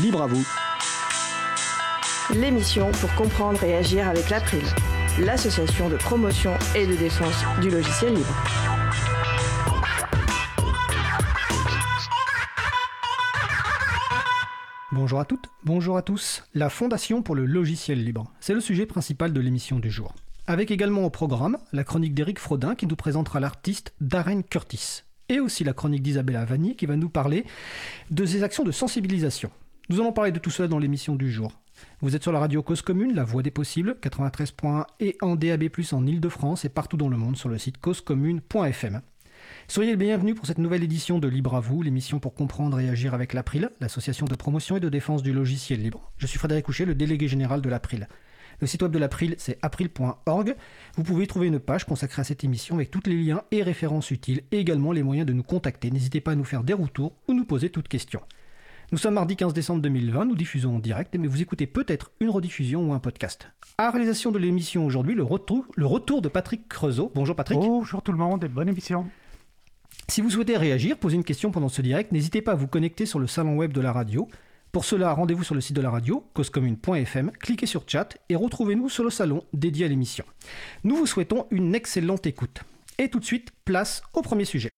Libre à vous. L'émission pour comprendre et agir avec l'April, l'association de promotion et de défense du logiciel libre. Bonjour à toutes, bonjour à tous. La Fondation pour le logiciel libre, c'est le sujet principal de l'émission du jour. Avec également au programme la chronique d'Éric Frodin qui nous présentera l'artiste Darren Curtis. Et aussi la chronique d'Isabella Vanni qui va nous parler de ses actions de sensibilisation. Nous allons parler de tout cela dans l'émission du jour. Vous êtes sur la radio Cause Commune, la voix des possibles, 93.1 et en DAB+, en Ile-de-France et partout dans le monde sur le site causecommune.fm. Soyez les bienvenus pour cette nouvelle édition de Libre à vous, l'émission pour comprendre et agir avec l'April, l'association de promotion et de défense du logiciel libre. Je suis Frédéric Couchet, le délégué général de l'April. Le site web de l'April, c'est april.org. Vous pouvez y trouver une page consacrée à cette émission avec tous les liens et références utiles et également les moyens de nous contacter. N'hésitez pas à nous faire des retours ou nous poser toutes questions. Nous sommes mardi 15 décembre 2020, nous diffusons en direct, mais vous écoutez peut-être une rediffusion ou un podcast. À réalisation de l'émission aujourd'hui, le retour, le retour de Patrick Creusot. Bonjour Patrick. Bonjour tout le monde et bonne émission. Si vous souhaitez réagir, poser une question pendant ce direct, n'hésitez pas à vous connecter sur le salon web de la radio. Pour cela, rendez-vous sur le site de la radio, causecommune.fm, cliquez sur chat et retrouvez-nous sur le salon dédié à l'émission. Nous vous souhaitons une excellente écoute. Et tout de suite, place au premier sujet.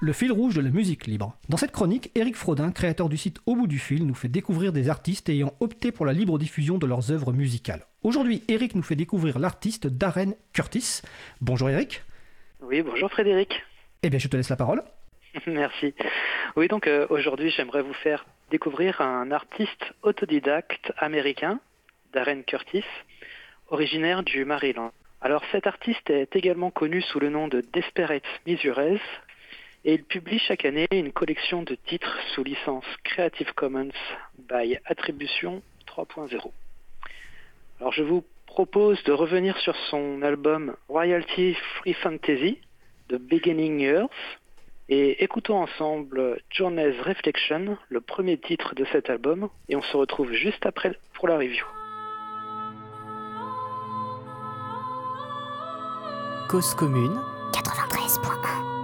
Le fil rouge de la musique libre. Dans cette chronique, Eric Frodin, créateur du site Au bout du fil, nous fait découvrir des artistes ayant opté pour la libre diffusion de leurs œuvres musicales. Aujourd'hui, Eric nous fait découvrir l'artiste Darren Curtis. Bonjour Eric. Oui, bonjour Frédéric. Eh bien, je te laisse la parole. Merci. Oui, donc euh, aujourd'hui, j'aimerais vous faire découvrir un artiste autodidacte américain, Darren Curtis, originaire du Maryland. Alors cet artiste est également connu sous le nom de Desperate Measures et il publie chaque année une collection de titres sous licence Creative Commons by Attribution 3.0. Alors je vous propose de revenir sur son album Royalty Free Fantasy de Beginning Years et écoutons ensemble Journey's Reflection, le premier titre de cet album, et on se retrouve juste après pour la review. Cause commune 93.1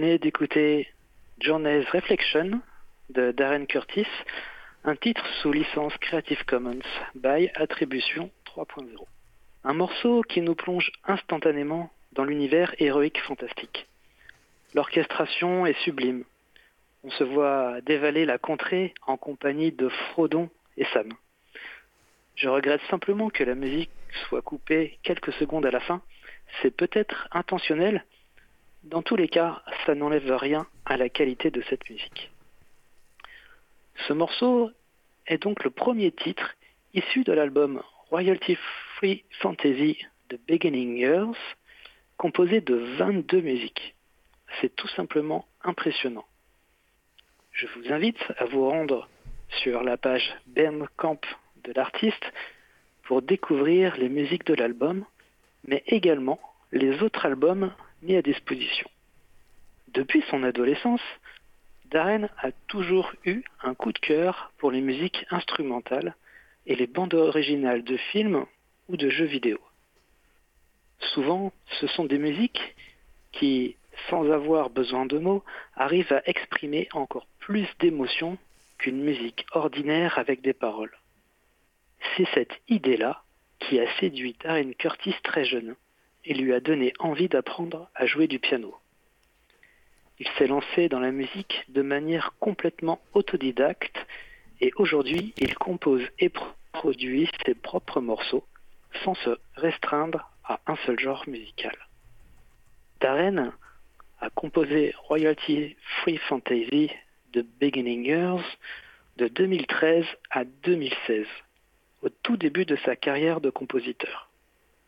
venez d'écouter Journey's Reflection de Darren Curtis, un titre sous licence Creative Commons by Attribution 3.0. Un morceau qui nous plonge instantanément dans l'univers héroïque fantastique. L'orchestration est sublime. On se voit dévaler la contrée en compagnie de Frodon et Sam. Je regrette simplement que la musique soit coupée quelques secondes à la fin. C'est peut-être intentionnel. Dans tous les cas, ça n'enlève rien à la qualité de cette musique. Ce morceau est donc le premier titre issu de l'album Royalty Free Fantasy de Beginning Years, composé de 22 musiques. C'est tout simplement impressionnant. Je vous invite à vous rendre sur la page Bandcamp de l'artiste pour découvrir les musiques de l'album, mais également les autres albums mis à disposition. Depuis son adolescence, Darren a toujours eu un coup de cœur pour les musiques instrumentales et les bandes originales de films ou de jeux vidéo. Souvent, ce sont des musiques qui, sans avoir besoin de mots, arrivent à exprimer encore plus d'émotions qu'une musique ordinaire avec des paroles. C'est cette idée-là qui a séduit Darren Curtis très jeune et lui a donné envie d'apprendre à jouer du piano. Il s'est lancé dans la musique de manière complètement autodidacte et aujourd'hui il compose et produit ses propres morceaux sans se restreindre à un seul genre musical. Darren a composé Royalty Free Fantasy de Beginning Years de 2013 à 2016, au tout début de sa carrière de compositeur.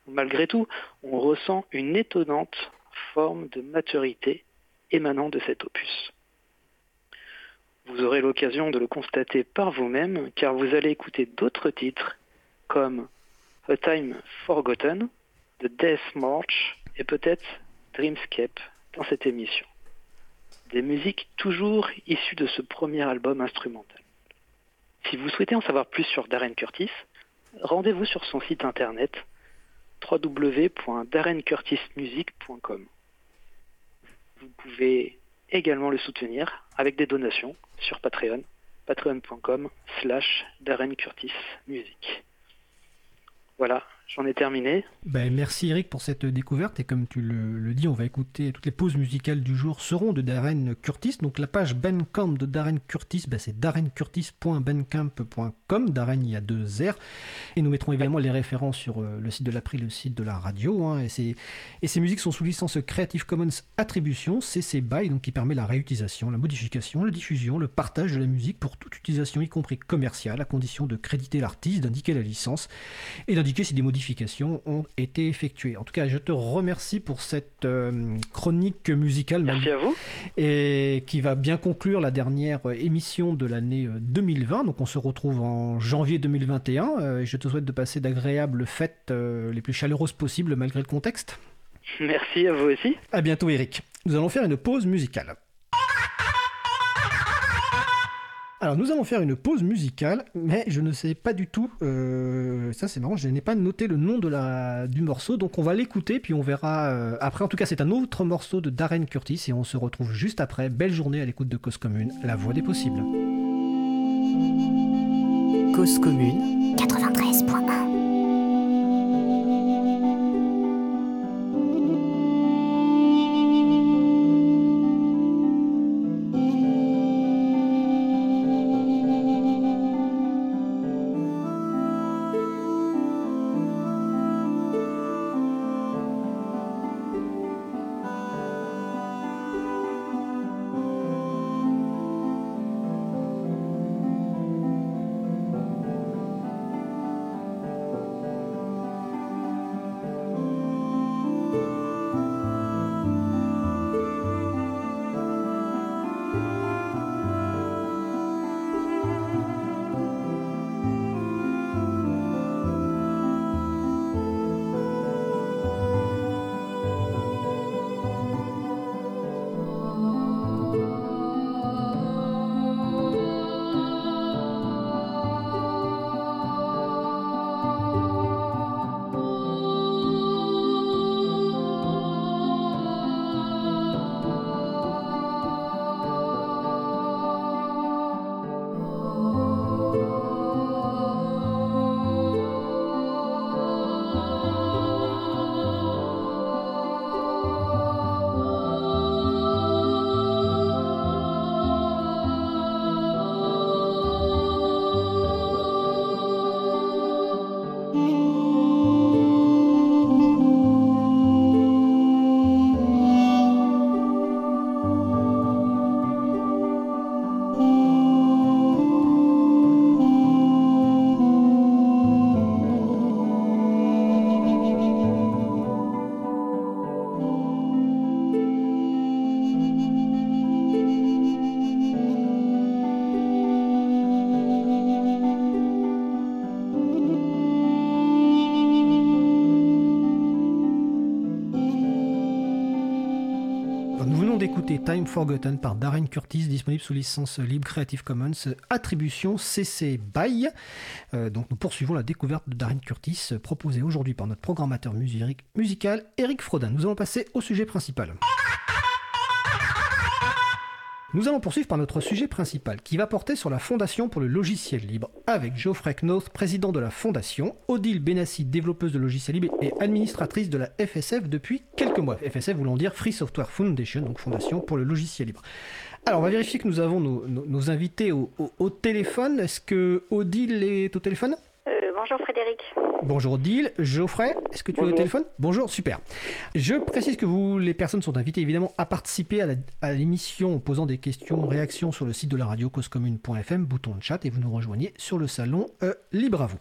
Malgré tout, on ressent une étonnante forme de maturité émanant de cet opus. Vous aurez l'occasion de le constater par vous-même car vous allez écouter d'autres titres comme A Time Forgotten, The Death March et peut-être Dreamscape dans cette émission. Des musiques toujours issues de ce premier album instrumental. Si vous souhaitez en savoir plus sur Darren Curtis, rendez-vous sur son site internet www.darrencurtismusic.com. Vous pouvez également le soutenir avec des donations sur Patreon, patreon.com slash Darren Curtis Music. Voilà, j'en ai terminé. Ben, merci Eric pour cette découverte et comme tu le, dis, on va écouter toutes les pauses musicales du jour seront de Darren Curtis. Donc la page Bandcamp de Darren Curtis, ben, c'est darrencurtis.bandcamp.com. Darren, il y a deux R. Et nous mettrons également les références sur euh, le site de l'April, le site de la radio. Hein. et, et ces musiques sont sous licence Creative Commons Attribution, CC BY, donc qui permet la réutilisation, la modification, la diffusion, le partage de la musique pour toute utilisation, y compris commerciale, à condition de créditer l'artiste, d'indiquer la licence et d'indiquer si des modifications ont été effectuées. En tout cas, je te remercie pour cette euh, chronique musicale. Merci à vous. Et qui va bien conclure la dernière émission de l'année 2020. Euh, Donc on se retrouve en janvier 2021. Euh, et je te souhaite de passer d'agréables fêtes les plus chaleureuses possibles malgré le contexte. Merci à vous aussi. À bientôt Eric. Nous allons faire une pause musicale. Alors nous allons faire une pause musicale, mais je ne sais pas du tout, euh, ça c'est marrant, je n'ai pas noté le nom de la, du morceau, donc on va l'écouter, puis on verra euh, après. En tout cas c'est un autre morceau de Darren Curtis, et on se retrouve juste après. Belle journée à l'écoute de Cause Commune, la voix des possibles. Cause Commune 93.1 d'écouter Time Forgotten par Darren Curtis, disponible sous licence libre Creative Commons, attribution CC BY. Euh, donc nous poursuivons la découverte de Darren Curtis, proposée aujourd'hui par notre programmateur musical Eric Frodin. Nous allons passer au sujet principal. Nous allons poursuivre par notre sujet principal, qui va porter sur la Fondation pour le logiciel libre, avec Geoffrey Knoth, président de la Fondation, Odile Benassi, développeuse de logiciel libre et administratrice de la FSF depuis quelques mois. FSF voulant dire Free Software Foundation, donc Fondation pour le logiciel libre. Alors, on va vérifier que nous avons nos, invités au, au téléphone. Est-ce que Odile est au téléphone? Bonjour Frédéric. Bonjour Odile. Geoffrey, est-ce que tu es au téléphone? Bonjour, super. Je précise que vous, les personnes sont invitées évidemment à participer à l'émission en posant des questions, réactions sur le site de la radio causecommune.fm, bouton de chat, et vous nous rejoignez sur le salon euh, Libre à vous.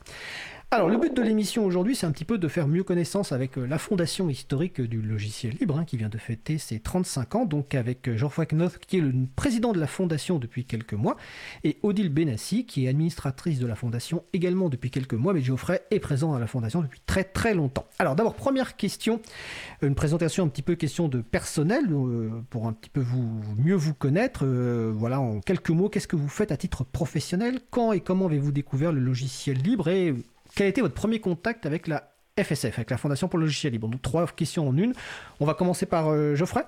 Alors, le but de l'émission aujourd'hui, c'est un petit peu de faire mieux connaissance avec euh, la fondation historique du logiciel libre, hein, qui vient de fêter ses 35 ans, donc avec euh, Geoffroy Knoth, qui est le président de la fondation depuis quelques mois, et Odile Benassi, qui est administratrice de la fondation également depuis quelques mois, mais Geoffrey est présent à la fondation depuis très très longtemps. Alors, d'abord, première question, une présentation un petit peu question de personnel, euh, pour un petit peu vous mieux vous connaître. voilà, en quelques mots, qu'est-ce que vous faites à titre professionnel? Quand et comment avez-vous découvert le logiciel libre? Et quel a été votre premier contact avec la FSF, avec la Fondation pour le logiciel libre? Donc trois questions en une. On va commencer par euh, Geoffrey.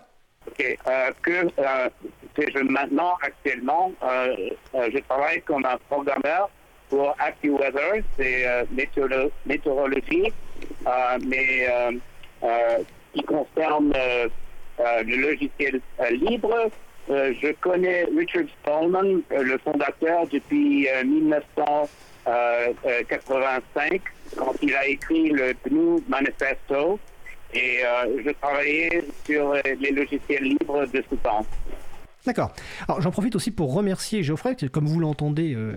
Ok. Euh, que euh, je maintenant actuellement, je travaille comme un programmeur pour AccuWeather, c'est météorologie, mais qui concerne le logiciel libre. je connais Richard Stallman, le fondateur, depuis 1900. 85 quand il a écrit le GNU Manifesto et euh, je travaillais sur les logiciels libres de ce temps. D'accord. Alors j'en profite aussi pour remercier Geoffrey, comme vous l'entendez, euh,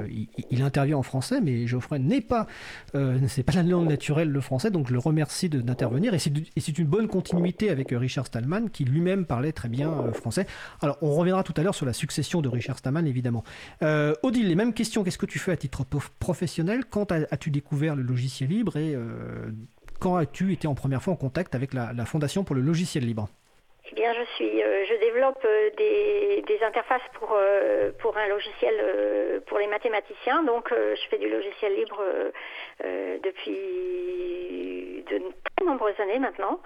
il, intervient en français, mais Geoffrey n'est pas, euh, c'est pas la langue naturelle le français, donc je le remercie d'intervenir. Et c'est une bonne continuité avec euh, Richard Stallman, qui lui-même parlait très bien français. Alors on reviendra tout à l'heure sur la succession de Richard Stallman, évidemment. Odile, les mêmes questions. Qu'est-ce que tu fais à titre professionnel? Quand as-tu découvert le logiciel libre? Et quand as-tu été en première fois en contact avec la Fondation pour le logiciel libre? Eh bien, je suis, euh, je développe euh, des, interfaces pour euh, pour un logiciel pour les mathématiciens. Donc, je fais du logiciel libre depuis de très nombreuses années maintenant.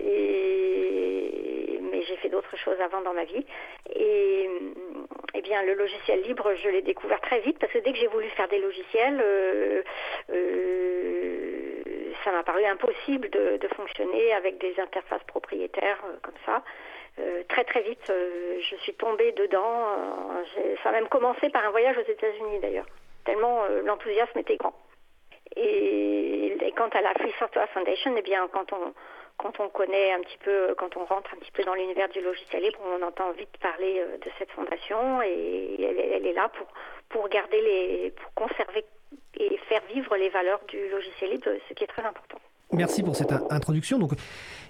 Et, mais j'ai fait d'autres choses avant dans ma vie. Et eh bien, le logiciel libre, je l'ai découvert très vite parce que dès que j'ai voulu faire des logiciels, ça m'a paru impossible de, fonctionner avec des interfaces propriétaires euh, comme ça. Euh, très très vite, euh, je suis tombée dedans. ça a même commencé par un voyage aux États-Unis d'ailleurs, tellement l'enthousiasme était grand. Et, quant à la Free Software Foundation, eh bien, quand on, quand on connaît un petit peu, quand on rentre un petit peu dans l'univers du logiciel libre, on entend vite parler de cette fondation et elle, est là pour, pour garder les, pour conserver et faire vivre les valeurs du logiciel libre, ce qui est très important. Merci pour cette introduction. Donc,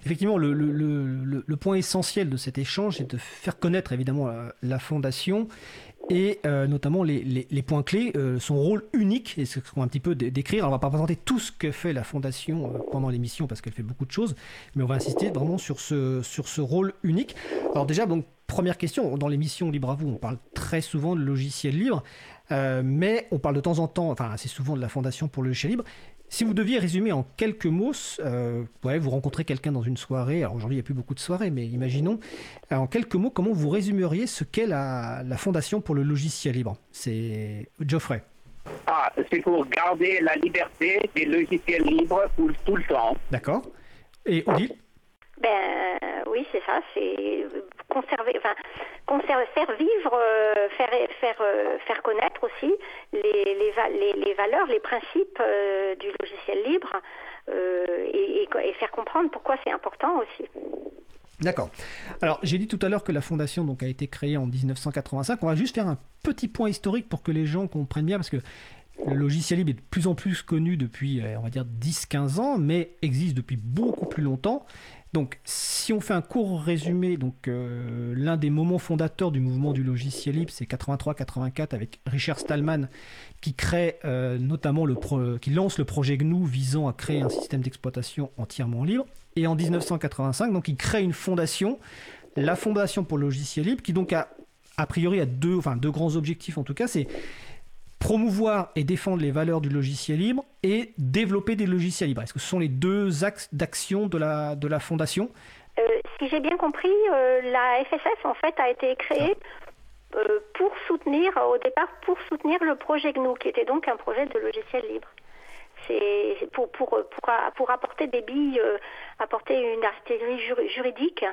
effectivement, le, point essentiel de cet échange est de faire connaître évidemment la, fondation et euh, notamment les, les, points clés, euh, son rôle unique, et ce qu'on va un petit peu décrire. Alors, on va pas présenter tout ce que fait la fondation euh, pendant l'émission parce qu'elle fait beaucoup de choses, mais on va insister vraiment sur ce, sur ce rôle unique. Alors déjà, donc, première question, dans l'émission Libre à vous, on parle très souvent de logiciel libre. Euh, mais on parle de temps en temps, enfin assez souvent de la Fondation pour le logiciel libre. Si vous deviez résumer en quelques mots, euh, ouais, vous rencontrez quelqu'un dans une soirée, alors aujourd'hui il n'y a plus beaucoup de soirées, mais imaginons, euh, en quelques mots, comment vous résumeriez ce qu'est la, la Fondation pour le logiciel libre? C'est Geoffrey. Ah, c'est pour garder la liberté des logiciels libres pour tout le temps. D'accord. Et Odile? Ben oui, c'est ça, c'est conserver, faire vivre, euh, faire, faire, euh, faire connaître aussi les, les, les, valeurs, les principes euh, du logiciel libre et, et, faire comprendre pourquoi c'est important aussi. D'accord. Alors, j'ai dit tout à l'heure que la fondation donc, a été créée en 1985. On va juste faire un petit point historique pour que les gens comprennent bien, parce que le logiciel libre est de plus en plus connu depuis, on va dire, 10-15 ans, mais existe depuis beaucoup plus longtemps. Donc, si on fait un court résumé, donc euh, l'un des moments fondateurs du mouvement du logiciel libre, c'est 83-84 avec Richard Stallman, qui crée euh, notamment le qui lance le projet GNU visant à créer un système d'exploitation entièrement libre. Et en 1985, donc, il crée une fondation la Fondation pour le logiciel libre, qui donc a, a priori a deux, enfin, deux grands objectifs en tout cas, c'est promouvoir et défendre les valeurs du logiciel libre et développer des logiciels libres. Est-ce que ce sont les deux axes d'action de la, de la Fondation? Euh, Si j'ai bien compris, euh, la FSF en fait a été créée euh, pour soutenir, au départ, pour soutenir le projet GNU, qui était donc un projet de logiciel libre. C'est pour, pour, pour, pour, apporter des billes, apporter une artillerie juridique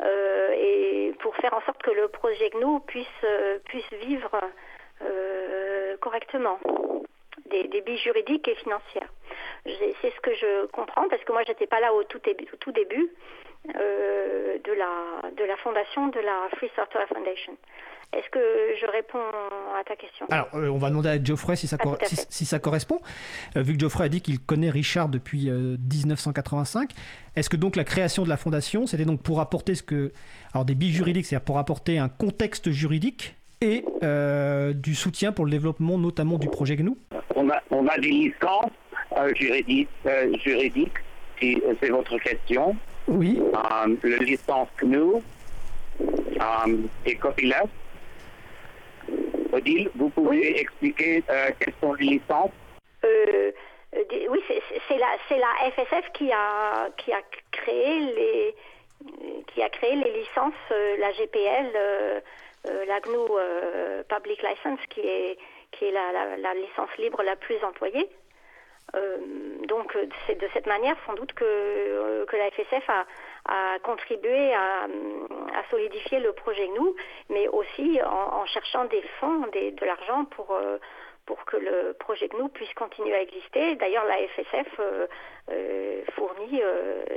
et pour faire en sorte que le projet GNU puisse, puisse vivre correctement. Des, des, billes juridiques et financières. C'est ce que je comprends parce que moi j'étais pas là au tout début, au tout début euh, de, la, de la fondation de la Free Software Foundation. Est-ce que je réponds à ta question? Alors, euh, on va demander à Geoffrey si ça, ah, si, ça correspond. Euh, vu que Geoffrey a dit qu'il connaît Richard depuis 1985, est-ce que donc la création de la fondation, c'était donc pour apporter ce que. Alors, des billes juridiques, c'est-à-dire pour apporter un contexte juridique et euh, du soutien pour le développement notamment du projet GNU On a, on a des licences euh, juridiques, euh, juridiques, si c'est votre question. Oui. le licence GNU et copyleft. Odile, vous pouvez expliquer quelles sont les licences? Oui, c'est la, la FSF qui a, qui a créé les qui a créé les licences, la GPL, euh, la GNU euh, Public License, qui est, qui est la, licence libre la plus employée. Euh, donc c'est de cette manière sans doute que, que la FSF a, a contribué à, à, solidifier le projet GNU, mais aussi en, cherchant des fonds, des, de l'argent pour, pour que le projet GNU puisse continuer à exister. D'ailleurs, la FSF fournit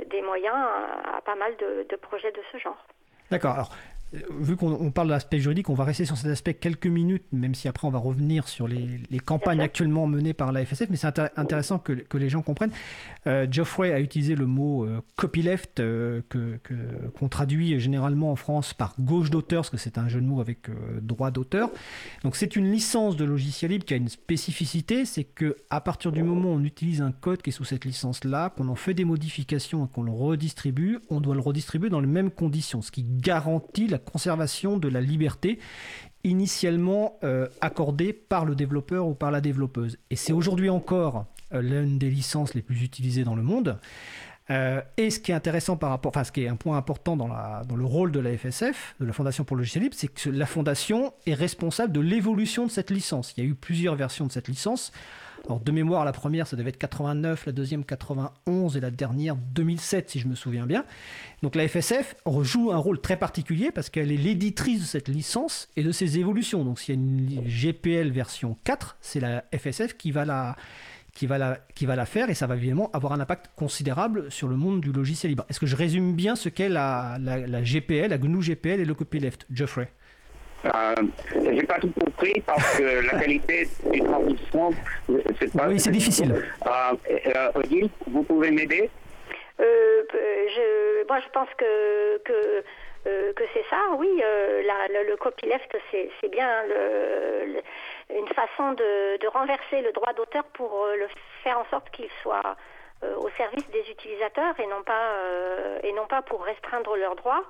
des moyens à, pas mal de, de projets de ce genre. D'accord. Alors, vu qu'on parle de l'aspect juridique, on va rester sur cet aspect quelques minutes, même si après on va revenir sur les, campagnes actuellement menées par la FSF, mais c'est intéressant que, les gens comprennent. Euh, Geoffrey a utilisé le mot euh, copyleft, euh, qu'on traduit généralement en France par gauche d'auteur, parce que c'est un jeu de mots avec droit d'auteur. Donc c'est une licence de logiciel libre qui a une spécificité, c'est que à partir du moment où on utilise un code qui est sous cette licence-là, qu'on en fait des modifications et qu'on le redistribue, on doit le redistribuer dans les mêmes conditions, ce qui garantit la conservation de la liberté initialement euh, accordée par le développeur ou par la développeuse. Et c'est aujourd'hui encore euh, l'une des licences les plus utilisées dans le monde. Euh, et ce qui est intéressant par rapport, enfin ce qui est un point important dans, la, dans le rôle de la FSF, de la Fondation pour le logiciel libre, c'est que la Fondation est responsable de l'évolution de cette licence. Il y a eu plusieurs versions de cette licence. Alors de mémoire, la première, ça devait être 89, la deuxième 91 et la dernière 2007, si je me souviens bien. Donc la FSF joue un rôle très particulier parce qu'elle est l'éditrice de cette licence et de ses évolutions. Donc s'il y a une GPL version 4, c'est la FSF qui va la, faire et ça va évidemment avoir un impact considérable sur le monde du logiciel libre. Est-ce que je résume bien ce qu'est la, la, la, GPL, la GNU GPL et le copyleft Geoffrey? Euh, J'ai pas tout compris parce que la qualité du traduction, c'est pas. Oui, c'est difficile. Euh, euh, Odile, vous pouvez m'aider? Euh, je, Moi, je pense que. que euh, que c'est ça, oui, euh, la, le, le, copyleft, c'est bien le, une façon de, de, renverser le droit d'auteur pour le faire en sorte qu'il soit au service des utilisateurs et non pas, et non pas pour restreindre leurs droits.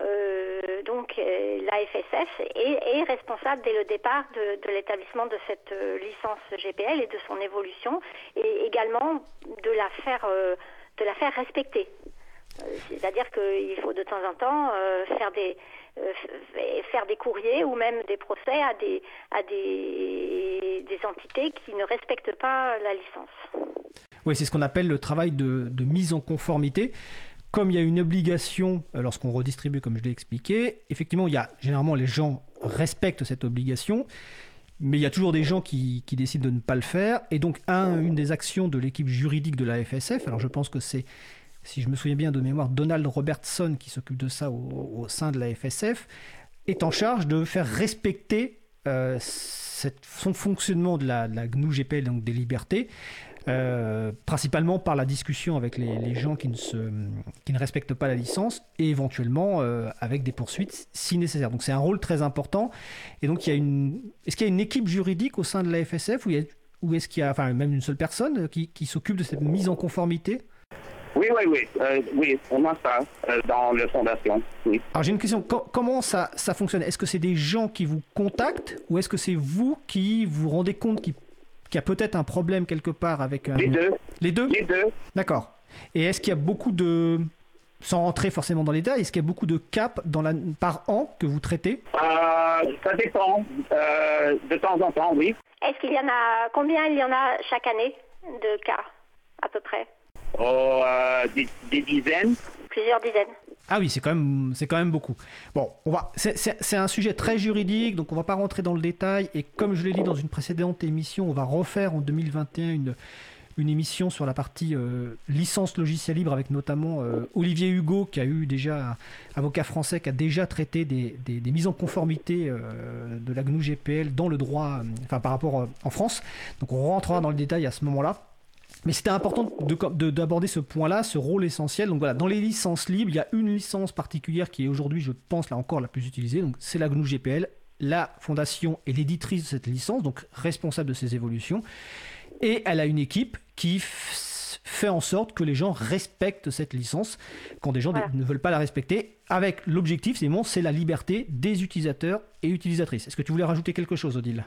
Euh, donc euh, la FSF est, est, responsable dès le départ de, l'établissement de cette euh, licence GPL et de son évolution et également de la faire, respecter. C'est-à-dire qu'il faut de temps en temps faire des courriers ou même des procès à des entités qui ne respectent pas la licence. Oui, c'est ce qu'on appelle le travail de mise en conformité comme il y a une obligation euh, lorsqu'on redistribue, comme je l'ai expliqué, effectivement, il y a généralement les gens respectent cette obligation, mais il y a toujours des gens qui, décident de ne pas le faire. Et donc, un, une des actions de l'équipe juridique de la FSF, alors je pense que c'est, si je me souviens bien de mémoire, Donald Robertson qui s'occupe de ça au, sein de la FSF, est en charge de faire respecter euh, son fonctionnement de la, de la GNU GPL, donc des libertés, euh, principalement par la discussion avec les, gens qui ne, se, qui ne respectent pas la licence et éventuellement euh, avec des poursuites si nécessaire. Donc c'est un rôle très important. Et donc il y a une, est-ce qu'il y a une équipe juridique au sein de la FSF ou, est-ce qu'il y a enfin, même une seule personne qui, qui s'occupe de cette mise en conformité? Oui, oui, oui. Euh, oui, on a ça euh, dans la fondation. Oui. Alors j'ai une question, Co- comment ça, ça fonctionne? Est-ce que c'est des gens qui vous contactent ou est-ce que c'est vous qui vous rendez compte qu'il qu'il y a peut-être un problème quelque part avec un... Les deux, Les deux les deux. D'accord. Et est-ce qu'il y a beaucoup de... Sans rentrer forcément dans les détails, est-ce qu'il y a beaucoup de caps dans la... par an que vous traitez? Euh, ça dépend. Euh, de temps en temps, oui. Est-ce qu'il y en a combien il y en a chaque année de cas à peu près? Oh, euh, des, des dizaines. Plusieurs dizaines. Ah oui, c'est quand même, quand même beaucoup. Bon, c'est, un sujet très juridique, donc on va pas rentrer dans le détail. Et comme je l'ai dit dans une précédente émission, on va refaire en 2021 une, une émission sur la partie euh, licence logiciel libre avec notamment euh, Olivier Hugo, qui a eu déjà, avocat français, qui a déjà traité des, des- mises en conformité euh, de la GNU GPL dans le droit, euh, enfin par rapport en France. Donc on rentrera dans le détail à ce moment-là. Mais c'était important de- de- d'aborder ce point-là, ce rôle essentiel. Donc voilà, dans les licences libres, il y a une licence particulière qui est aujourd'hui, je pense, là encore la plus utilisée. Donc c'est la GNU GPL. La fondation est l'éditrice de cette licence, donc responsable de ses évolutions. Et elle a une équipe qui fait en sorte que les gens respectent cette licence quand des gens Voilà. ne veulent pas la respecter. Avec l'objectif, c'est bon, c'est la liberté des utilisateurs et utilisatrices. Est-ce que tu voulais rajouter quelque chose, Odile?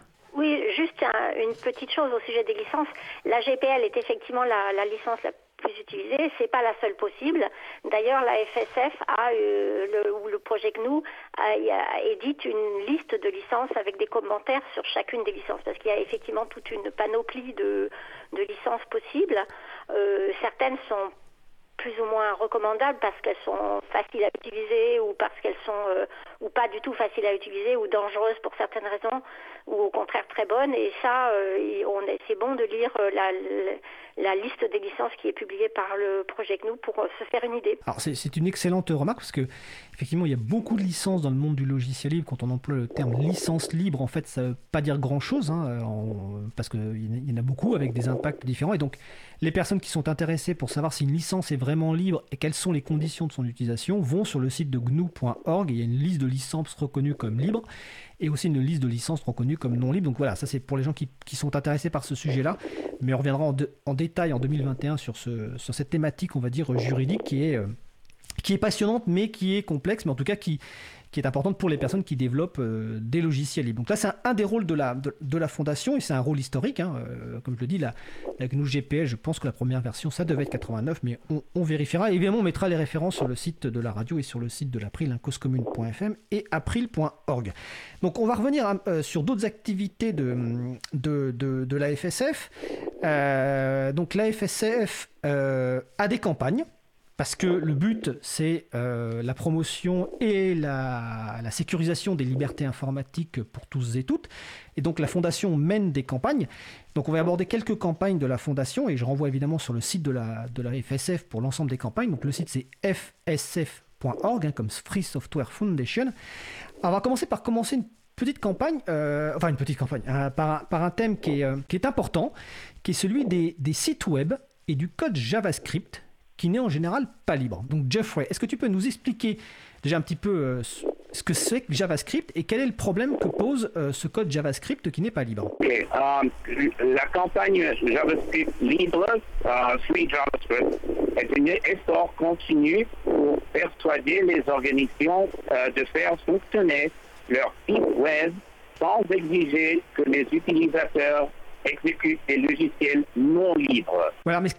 Un- une petite chose au sujet des licences. La GPL est effectivement la, licence la plus utilisée. C'est pas la seule possible. D'ailleurs, la FSF a euh, ou le projet GNU a, édite une liste de licences avec des commentaires sur chacune des licences parce qu'il y a effectivement toute une panoplie de, de licences possibles. Euh, certaines sont plus ou moins recommandables parce qu'elles sont faciles à utiliser ou parce qu'elles sont euh, ou pas du tout faciles à utiliser ou dangereuses pour certaines raisons ou au contraire très bonnes et ça euh, c'est bon de lire euh, la, liste des licences qui est publiée par le projet GNU pour euh, se faire une idée. Alors c'est une excellente remarque parce que effectivement il y a beaucoup de licences dans le monde du logiciel libre. Quand on emploie le terme licence libre, en fait ça veut pas dire grand chose parce qu'il y en a beaucoup avec des impacts différents. Et donc les personnes qui sont intéressées pour savoir si une licence est vraiment libre et quelles sont les conditions de son utilisation vont sur le site de gnu.org. Il y a une liste de licences reconnues comme libres et aussi une liste de licences reconnues comme non libres. Donc voilà, ça c'est pour les gens qui, qui sont intéressés par ce sujet-là. Mais on reviendra en, détail en 2021 sur, ce, sur cette thématique, on va dire, juridique qui est, euh, qui est passionnante mais qui est complexe, mais en tout cas qui, qui est importante pour les personnes qui développent euh, des logiciels libres. Donc là, c'est un, des rôles de la, de, la fondation et c'est un rôle historique. hein. Euh, comme je le dis, la, la GNU GPL, je pense que la première version, ça devait être 89, mais on, vérifiera. Et évidemment, on mettra les références sur le site de la radio et sur le site de l'April, hein, et april.org. Donc on va revenir hein, euh, sur d'autres activités de, de, de, de la FSF. Donc la FSF a des campagnes. Parce que le but, c'est euh, la promotion et la, sécurisation des libertés informatiques pour tous et toutes. Et donc la Fondation mène des campagnes. Donc on va aborder quelques campagnes de la Fondation et je renvoie évidemment sur le site de la, de la FSF pour l'ensemble des campagnes. Donc le site c'est fsf.org, hein, comme Free Software Foundation. On va commencer par commencer une petite campagne, euh, enfin une petite campagne, hein, par, par un thème qui est, euh, qui est important, qui est celui des sites web et du code JavaScript qui n'est en général pas libre. Donc Jeffrey, est-ce que tu peux nous expliquer déjà un petit peu euh, ce- que c'est que JavaScript et quel est le problème que pose euh, ce code JavaScript qui n'est pas libre? Euh, la campagne JavaScript libre, euh, Free JavaScript, est un effort continu pour persuader les organisations de faire fonctionner leur site web sans exiger que les utilisateurs exécutent des logiciels non libres. Voilà, mais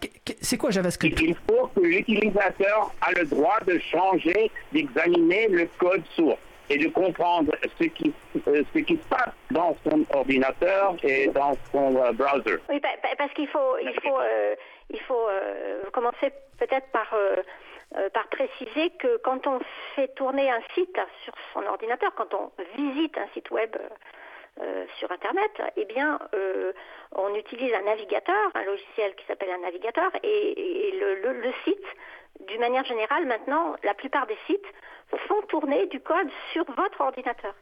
c'est quoi JavaScript? Il faut que l'utilisateur a le droit de changer, d'examiner le code source et de comprendre ce qui, euh, ce qui se passe dans son ordinateur et dans son euh, browser. Oui, pa- pa- parce qu'il faut, il faut, euh, il faut euh, commencer peut-être par, par préciser que quand on fait tourner un site sur son ordinateur, quand on visite un site web euh, sur Internet, eh bien, euh, on utilise un navigateur, un logiciel qui s'appelle un navigateur, et, le, site, d'une manière générale, maintenant, la plupart des sites font tourner du code sur votre ordinateur.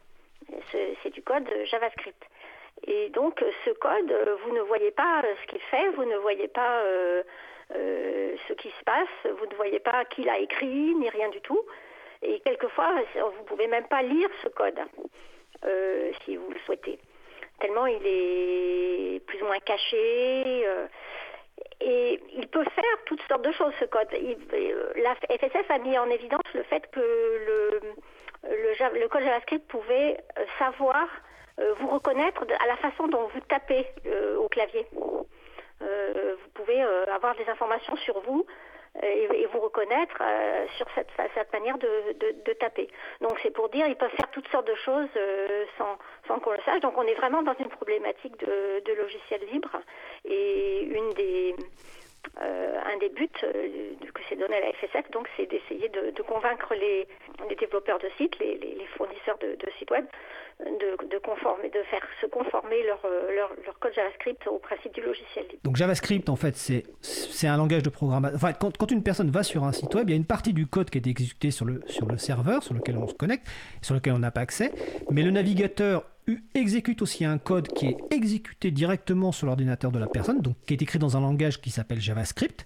C'est du code JavaScript. Et donc, ce code, vous ne voyez pas euh, ce qu'il fait, vous ne voyez pas ce qui se passe, vous ne voyez pas qui l'a écrit, ni rien du tout. Et quelquefois, vous ne pouvez même pas lire ce code, euh, si vous le souhaitez. Tellement il est plus ou moins caché. euh, et il peut faire toutes sortes de choses, ce code. la FSF a mis en évidence le fait que le, le, le code JavaScript pouvait savoir vous reconnaître à la façon dont vous tapez au clavier. vous pouvez avoir des informations sur vous et, vous reconnaître euh, sur cette, cette manière de, de, taper. Donc c'est pour dire, ils peuvent faire toutes sortes de choses euh, sans, sans qu'on le sache. Donc on est vraiment dans une problématique de, de logiciel libre. Et une des, euh, un des buts que s'est donné à la FSF, donc, c'est d'essayer de, convaincre les, développeurs de sites, les, fournisseurs de, sites web, de, conformer, de faire se conformer leur, leur, code JavaScript au principe du logiciel. Donc JavaScript, en fait, c'est un langage de programmation. Quand, quand, une personne va sur un site web, il y a une partie du code qui est exécuté sur le, sur le serveur, sur lequel on se connecte, sur lequel on n'a pas accès, mais le navigateur exécute aussi un code qui est exécuté directement sur l'ordinateur de la personne, donc qui est écrit dans un langage qui s'appelle JavaScript.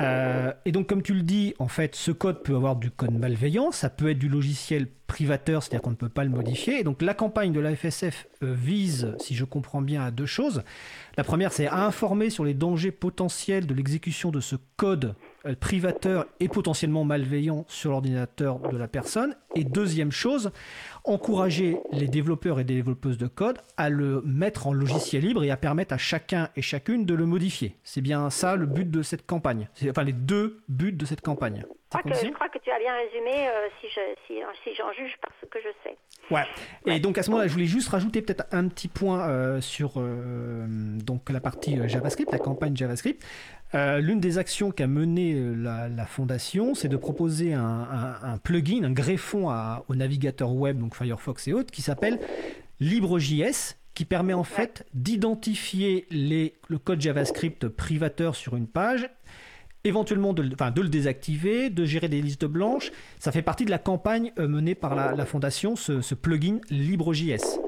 Euh, et donc, comme tu le dis, en fait, ce code peut avoir du code malveillant, ça peut être du logiciel privateur, c'est-à-dire qu'on ne peut pas le modifier. Et donc, la campagne de la FSF euh, vise, si je comprends bien, à deux choses. La première, c'est à informer sur les dangers potentiels de l'exécution de ce code privateur et potentiellement malveillant sur l'ordinateur de la personne. Et deuxième chose, encourager les développeurs et développeuses de code à le mettre en logiciel libre et à permettre à chacun et chacune de le modifier. C'est bien ça le but de cette campagne. Enfin les deux buts de cette campagne. Je crois, que, tu as bien résumé euh, si, si, j'en juge par ce que je sais. Ouais. Et donc à ce moment-là, je voulais juste rajouter peut-être un petit point euh, sur euh, donc la partie JavaScript, la campagne JavaScript. L'une des actions qu'a mené la, fondation, c'est de proposer un, plugin, un greffon au navigateur web, donc Firefox et autres, qui s'appelle LibreJS, qui permet en fait d'identifier le code JavaScript privateur sur une page éventuellement de, de, le désactiver, de gérer des listes blanches. Ça fait partie de la campagne euh, menée par la, fondation, ce, plugin LibreJS.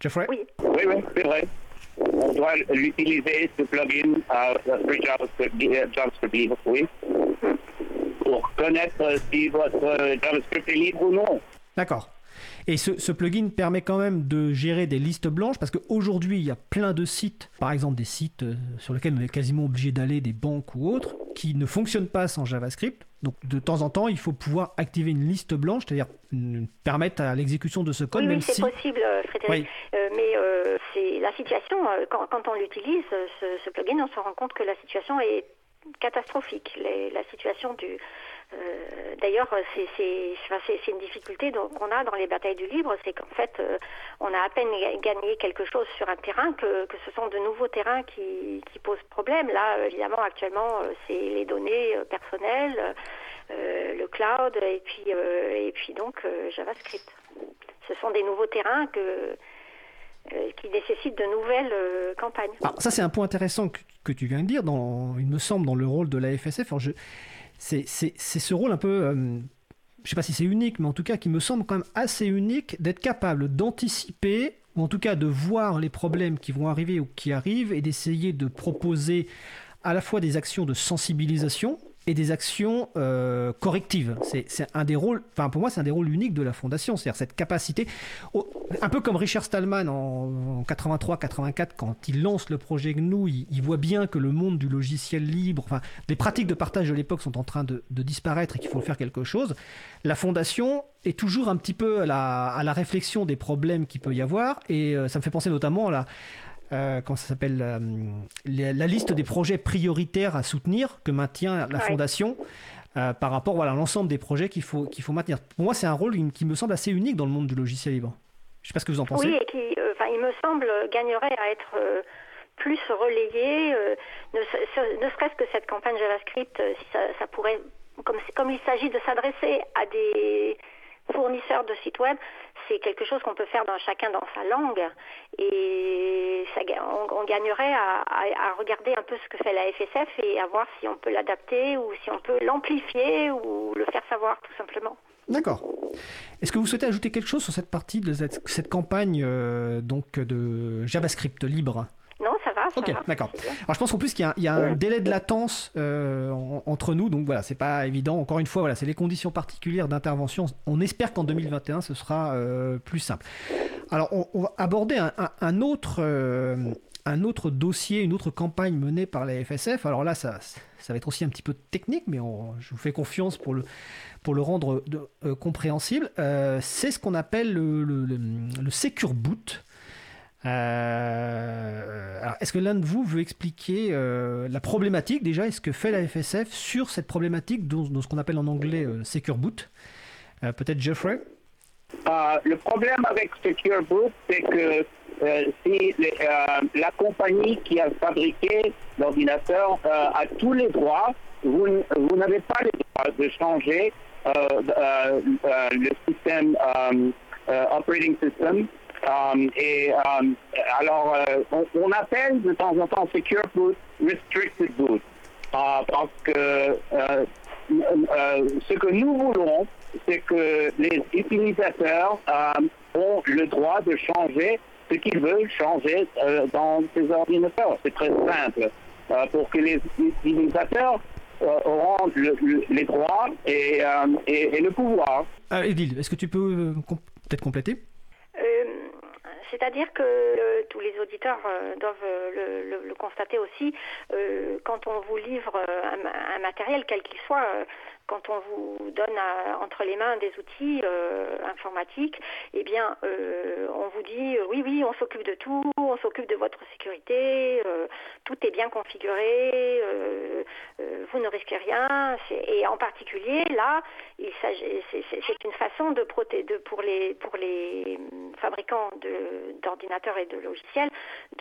Jeffrey Oui, oui, oui c'est vrai. On doit l'utiliser, ce plugin euh, JavaScript, libre, oui, pour connaître si votre JavaScript est libre ou non. D'accord. Et ce, plugin permet quand même de gérer des listes blanches parce qu'aujourd'hui, il y a plein de sites, par exemple des sites euh, sur lesquels on est quasiment obligé d'aller, des banques ou autres, qui ne fonctionnent pas sans JavaScript. Donc de temps en temps, il faut pouvoir activer une liste blanche, c'est-à-dire permettre à l'exécution de ce code. Oui, c'est possible, euh, Frédéric. Euh, mais c'est la situation, quand, on l'utilise, ce, plugin, on se rend compte que la situation est catastrophique. la situation du, euh, d'ailleurs, c'est une difficulté qu'on a dans les batailles du libre, c'est qu'en fait, euh, on a à peine gagné quelque chose sur un terrain que, ce sont de nouveaux terrains qui, posent problème. Là, évidemment, actuellement, euh, c'est les données personnelles, le cloud et puis, donc JavaScript. Ce sont des nouveaux terrains qui nécessitent de nouvelles campagnes. Alors ça, c'est un point intéressant que, tu viens de dire, il me semble, dans le rôle de la FSF. C'est ce rôle un peu, euh, je sais pas si c'est unique, mais en tout cas qui me semble quand même assez unique d'être capable d'anticiper ou en tout cas de voir les problèmes qui vont arriver ou qui arrivent et d'essayer de proposer à la fois des actions de sensibilisation et des actions euh, correctives. C'est un des rôles, enfin pour moi c'est un des rôles uniques de la fondation, c'est-à-dire cette capacité, un peu comme Richard Stallman en, 83-84 quand il lance le projet GNU, il, voit bien que le monde du logiciel libre, enfin les pratiques de partage de l'époque sont en train de, disparaître et qu'il faut faire quelque chose. La fondation est toujours un petit peu à la, réflexion des problèmes qu'il peut y avoir et euh, ça me fait penser notamment à la euh, comment ça s'appelle, euh, la, liste des projets prioritaires à soutenir que maintient la Fondation. Euh, par rapport voilà, à l'ensemble des projets qu'il faut, qu'il faut maintenir. Pour moi, c'est un rôle qui me semble assez unique dans le monde du logiciel libre. Je ne sais pas ce que vous en pensez. Oui, et qui, il me semble, gagnerait à être plus relayé, ne, serait-ce que cette campagne JavaScript, si ça, ça pourrait, comme, comme il s'agit de s'adresser à des fournisseurs de sites web, c'est quelque chose qu'on peut faire dans chacun dans sa langue et on, gagnerait à, regarder un peu ce que fait la FSF et à voir si on peut l'adapter ou si on peut l'amplifier ou le faire savoir tout simplement. D'accord. Est-ce que vous souhaitez ajouter quelque chose sur cette partie de cette, campagne euh, donc de JavaScript libre? Ok, d'accord. Alors je pense qu'en plus qu'il y, a un délai de latence euh, entre nous, donc voilà, c'est pas évident. Encore une fois, voilà, c'est les conditions particulières d'intervention. On espère qu'en 2021, ce sera euh, plus simple. Alors on, va aborder un, autre. Euh, un autre dossier, une autre campagne menée par la FSF. Alors là, ça, ça va être aussi un petit peu technique, mais je vous fais confiance pour le, pour le rendre euh, compréhensible. Euh, c'est ce qu'on appelle le, le, Secure Boot. Euh, est-ce que l'un de vous veut expliquer la problématique déjà, est-ce que fait la FSF sur cette problématique dans, ce qu'on appelle en anglais Secure Boot? Peut-être Jeffrey Le problème avec Secure Boot, c'est que euh, si euh, la compagnie qui a fabriqué l'ordinateur euh, a tous les droits, vous n'avez pas les droits de changer le système operating system. Et alors, on, appelle de temps en temps Secure Boot Restricted Boot parce que ce que nous voulons, c'est que les utilisateurs ont le droit de changer ce qu'ils veulent changer euh, dans ces ordinateurs. C'est très simple. Euh, pour que les utilisateurs euh, auront les droits et, et, le pouvoir. Ah, Edil, est-ce que tu peux peut-être compléter? C'est-à-dire que tous les auditeurs doivent le, constater aussi, quand on vous livre un, matériel, quel qu'il soit, quand on vous donne entre les mains des outils euh, informatiques, eh bien, euh, on vous dit oui, oui, on s'occupe de tout, on s'occupe de votre sécurité, euh, tout est bien configuré, vous ne risquez rien. Et en particulier, là, c'est une façon de, pour les pour les fabricants d'ordinateurs et de logiciels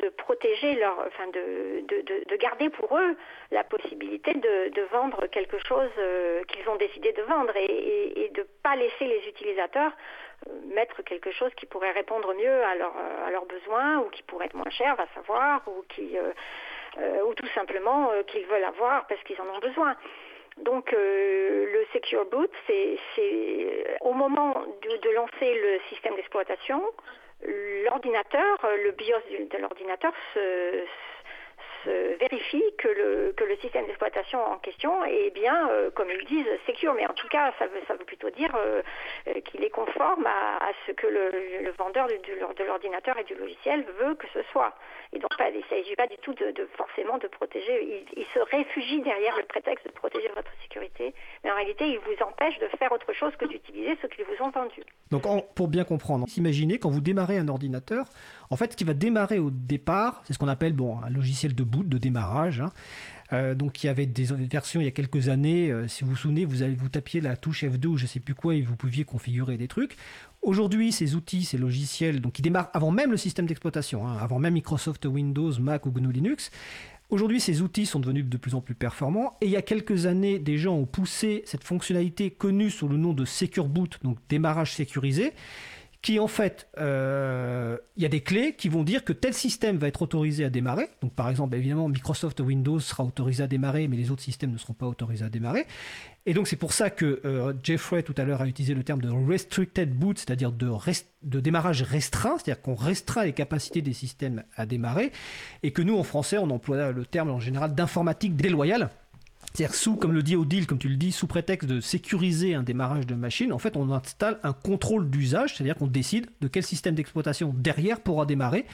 de protéger leur, enfin, de, de, de, garder pour eux la possibilité de, de vendre quelque chose qui ont décidé de vendre et, de ne pas laisser les utilisateurs euh, mettre quelque chose qui pourrait répondre mieux à, à leurs besoins ou qui pourrait être moins cher, va savoir, ou, qui, euh, euh, ou tout simplement qu'ils veulent avoir parce qu'ils en ont besoin. Donc le Secure Boot, c'est au moment de, lancer le système d'exploitation, l'ordinateur, le BIOS de l'ordinateur se, vérifie que le, que le système d'exploitation en question est bien, euh, comme ils disent, secure. Mais en tout cas, ça veut, ça veut plutôt dire euh, euh, qu'il est conforme à, ce que le, vendeur de, l'ordinateur et du logiciel veut que ce soit. Et donc, il ne s'agit pas du tout de, forcément de protéger. Il, se réfugie derrière le prétexte de protéger votre sécurité. Mais en réalité, il vous empêche de faire autre chose que d'utiliser ce qu'ils vous ont vendu. Donc, pour bien comprendre, imaginez quand vous démarrez un ordinateur, en fait, ce qui va démarrer au départ, c'est ce qu'on appelle bon, un logiciel de boot, de démarrage. Hein. Euh, donc il y avait des versions il y a quelques années, euh, si vous vous souvenez, vous, avez, vous tapiez la touche F2 ou je sais plus quoi et vous pouviez configurer des trucs. Aujourd'hui, ces outils, ces logiciels, donc qui démarrent avant même le système d'exploitation, hein, avant même Microsoft Windows, Mac ou GNU Linux, Aujourd'hui, ces outils sont devenus de plus en plus performants et il y a quelques années, des gens ont poussé cette fonctionnalité connue sous le nom de Secure Boot, donc démarrage sécurisé, qui en fait, euh, il y a des clés qui vont dire que tel système va être autorisé à démarrer. Donc par exemple, évidemment, Microsoft Windows sera autorisé à démarrer, mais les autres systèmes ne seront pas autorisés à démarrer. Et donc c'est pour ça que euh, Jeffrey tout à l'heure a utilisé le terme de restricted boot, c'est-à-dire de, de démarrage restreint, c'est-à-dire qu'on restreint les capacités des systèmes à démarrer, et que nous en français on emploie le terme en général d'informatique déloyale. C'est-à-dire sous, comme le dit Odile, comme tu le dis, sous prétexte de sécuriser un démarrage de machine, en fait, on installe un contrôle d'usage, c'est-à-dire qu'on décide de quel système d'exploitation derrière pourra démarrer.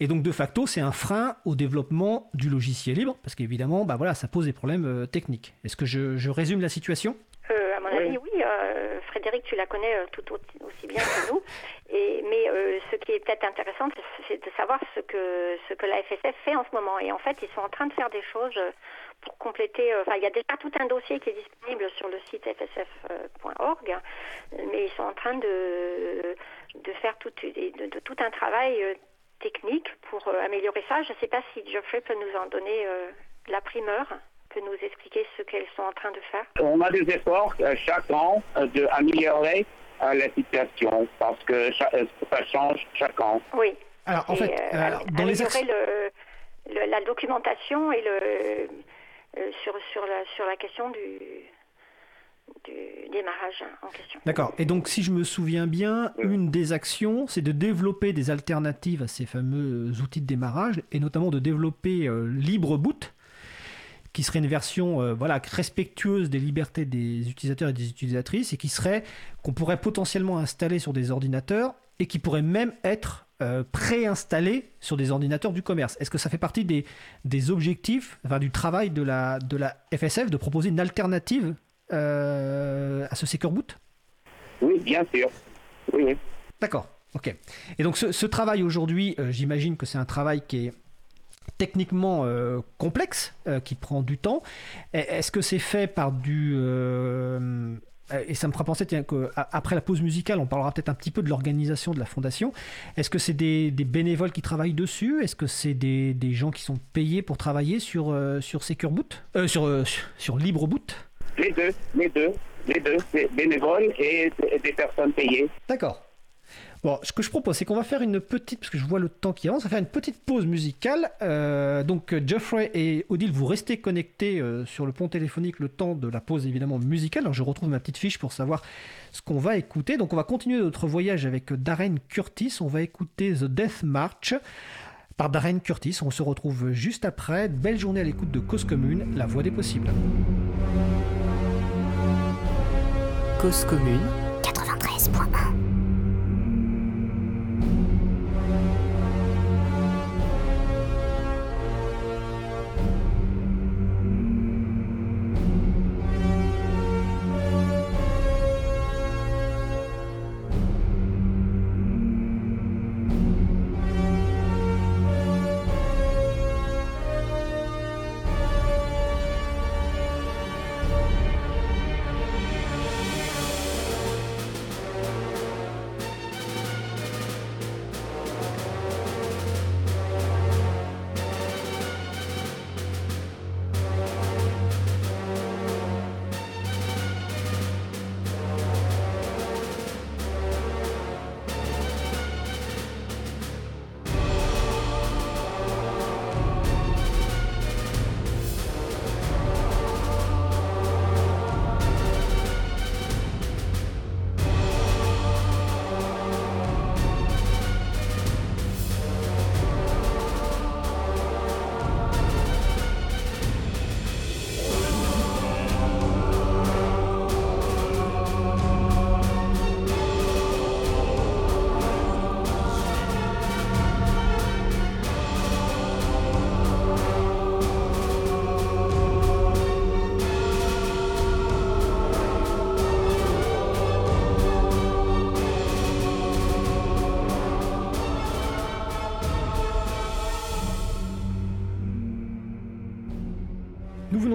Et donc, de facto, c'est un frein au développement du logiciel libre, parce qu'évidemment, bah voilà, ça pose des problèmes euh, techniques. Est-ce que je, résume la situation? Euh, À mon avis, oui. Euh, Frédéric, tu la connais tout aussi bien que nous. Et, mais ce qui est peut-être intéressant, c'est de savoir ce que, ce que la FSF fait en ce moment. Et en fait, ils sont en train de faire des choses pour compléter, euh, enfin il y a déjà tout un dossier qui est disponible sur le site fsf.org, mais ils sont en train de, de faire tout, de, tout un travail euh, technique pour euh, améliorer ça. Je ne sais pas si Geoffrey peut nous en donner la primeur peut nous expliquer ce qu'elles sont en train de faire On a des efforts chaque an d'améliorer la situation parce que ça change chaque an. Oui. Alors en fait, dans les le, la documentation et le euh, sur, sur, la, sur la question du, du démarrage en question. D'accord. Et donc, si je me souviens bien, une des actions, c'est de développer des alternatives à ces fameux outils de démarrage, et notamment de développer euh, LibreBoot, qui serait une version euh, voilà, respectueuse des libertés des utilisateurs et des utilisatrices, et qui serait qu'on pourrait potentiellement installer sur des ordinateurs, et qui pourrait même être euh, préinstallés sur des ordinateurs du commerce. Est-ce que ça fait partie des, des objectifs, enfin, du travail de la, de la FSF de proposer une alternative euh, à ce Secure Boot? Oui, bien sûr. Oui, oui. D'accord, ok. Et donc ce, ce travail aujourd'hui, euh, j'imagine que c'est un travail qui est techniquement euh, complexe, euh, qui prend du temps. Et- Est-ce que c'est fait par du... euh, et ça me fera penser tiens, que a- après la pause musicale, on parlera peut-être un petit peu de l'organisation de la fondation. Est-ce que c'est des, des bénévoles qui travaillent dessus? Est-ce que c'est des, des gens qui sont payés pour travailler sur, sur Secure Boot? Sur, sur, Libre Boot Les deux, les deux, les deux, c'est bénévoles et des personnes payées. D'accord. Bon, ce que je propose, c'est qu'on va faire une petite, parce que je vois le temps qui avance, on va faire une petite pause musicale. Euh, donc, Geoffrey et Odile, vous restez connectés euh, sur le pont téléphonique le temps de la pause évidemment musicale. Alors, je retrouve ma petite fiche pour savoir ce qu'on va écouter. Donc, on va continuer notre voyage avec Darren Curtis. On va écouter The Death March par Darren Curtis. On se retrouve juste après. Belle journée à l'écoute de Cause Commune, la voix des possibles. Cause commune 93.1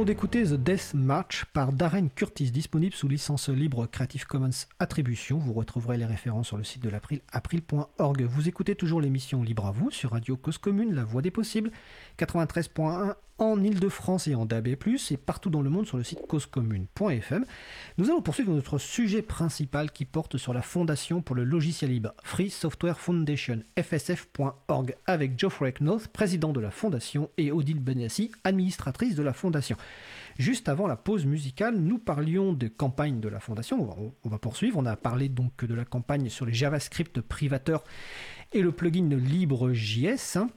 venons d'écouter The Death March par Darren Curtis, disponible sous licence libre Creative Commons Attribution. Vous retrouverez les références sur le site de l'April, april.org. Vous écoutez toujours l'émission Libre à vous sur Radio Cause Commune, la voix des possibles, 93.1 en Ile-de-France et en DAB+, et partout dans le monde sur le site causecommune.fm. Nous allons poursuivre notre sujet principal qui porte sur la Fondation pour le logiciel libre, Free Software Foundation, fsf.org, avec Geoffrey Knowth, président de la Fondation, et Odile Benassi, administratrice de la Fondation. Juste avant la pause musicale, nous parlions de campagne de la Fondation. On va, poursuivre. On a parlé donc de la campagne sur les JavaScript privateurs et le plugin LibreJS. hein.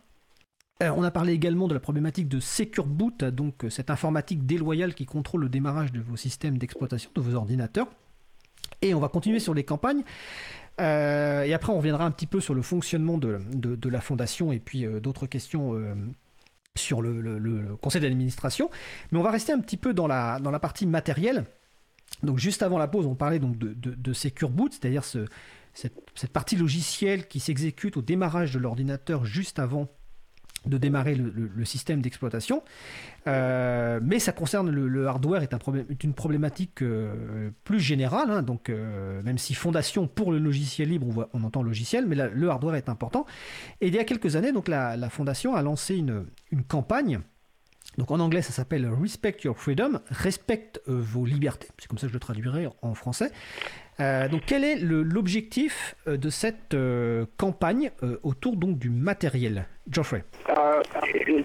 Euh, on a parlé également de la problématique de Secure Boot, donc euh, cette informatique déloyale qui contrôle le démarrage de vos systèmes d'exploitation, de vos ordinateurs. Et on va continuer sur les campagnes. Euh, et après, on reviendra un petit peu sur le fonctionnement de, la fondation et puis d'autres questions sur le, conseil d'administration. Mais on va rester un petit peu dans la, partie matérielle. Donc juste avant la pause, on parlait donc de, de, Secure Boot, c'est-à-dire ce- cette, cette partie logicielle qui s'exécute au démarrage de l'ordinateur juste avant de démarrer le, système d'exploitation. Euh, mais ça concerne le, hardware est, une problématique euh, plus générale. hein. donc euh, même si fondation pour le logiciel libre, on, entend logiciel, mais le hardware est important. Et il y a quelques années, donc la, fondation a lancé une campagne. Donc en anglais, ça s'appelle Respect Your Freedom, respecte euh, vos libertés. C'est comme ça que je le traduirai en français. Euh, donc quel est l'objectif euh, de cette campagne autour donc du matériel, Geoffrey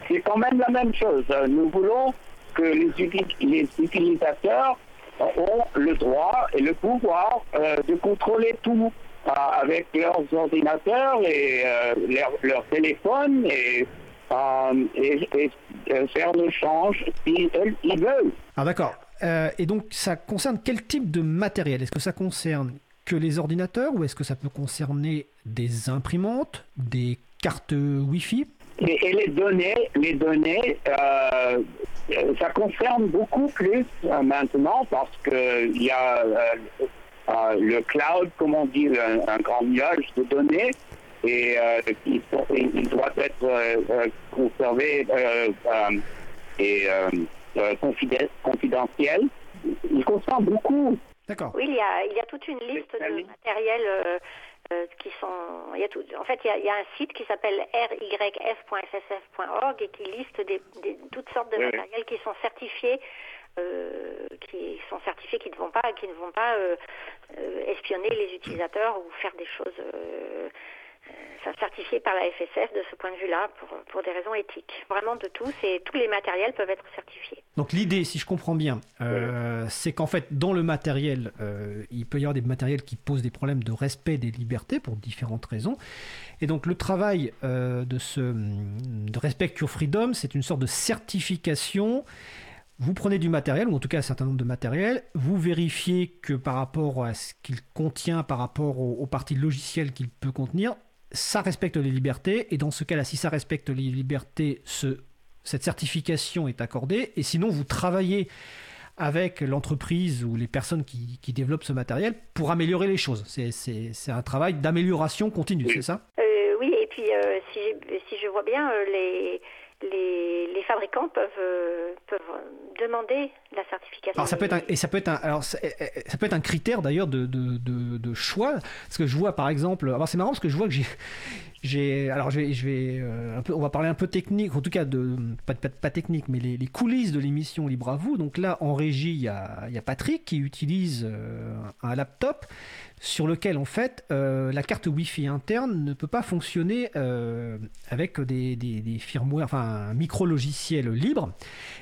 c'est quand même la même chose. Nous voulons que les, uti- les utilisateurs ont le droit et le pouvoir de contrôler tout avec leurs ordinateurs et euh, leur, leur téléphone et, euh, et, et, euh, faire l'échange si elles- ils veulent. Ah d'accord. Euh, et donc ça concerne quel type de matériel? Est-ce que ça concerne que les ordinateurs ou est-ce que ça peut concerner des imprimantes, des cartes Wi-Fi? Et, les données, les données, euh, ça concerne beaucoup plus maintenant parce qu'il y a le cloud, comme on dit, un, grand nuage de données et il, il, doit être conservé et confidentiel. Il concerne beaucoup. D'accord. Oui, il y, a, il y a toute une liste de matériel euh, qui sont. Il y a tout, en fait, il y a, un site qui s'appelle ryf.ssf.org et qui liste des, toutes sortes de matériels qui sont certifiés. Euh, qui sont certifiés, qui ne vont pas, qui ne vont pas euh, espionner les utilisateurs ou faire des choses ça certifié par la FSF de ce point de vue-là pour, pour, des raisons éthiques. Vraiment de tout, et tous les matériels peuvent être certifiés. Donc l'idée, si je comprends bien, euh, c'est qu'en fait dans le matériel, euh, il peut y avoir des matériels qui posent des problèmes de respect des libertés pour différentes raisons. Et donc le travail euh, de, ce, Respect Your Freedom, c'est une sorte de certification vous prenez du matériel, ou en tout cas un certain nombre de matériel, vous vérifiez que par rapport à ce qu'il contient, par rapport aux, aux parties logicielles qu'il peut contenir, ça respecte les libertés, et dans ce cas-là, si ça respecte les libertés, ce, cette certification est accordée, et sinon vous travaillez avec l'entreprise ou les personnes qui, qui, développent ce matériel pour améliorer les choses. C'est un travail d'amélioration continue, c'est ça? Euh, Oui, et puis euh, si, si, je vois bien, euh, les, les, fabricants peuvent, peuvent demander la certification. Alors ça peut être un, et ça peut être un, un critère d'ailleurs de, de, choix. Parce que je vois par exemple, alors c'est marrant parce que je vois que j'ai alors euh, on va parler un peu technique, en tout cas pas, technique, mais les, coulisses de l'émission Libre à vous. Donc là, en régie, il y a, Patrick qui utilise euh, un laptop sur lequel en fait euh, la carte Wi-Fi interne ne peut pas fonctionner avec des, des, enfin un micro logiciel libre.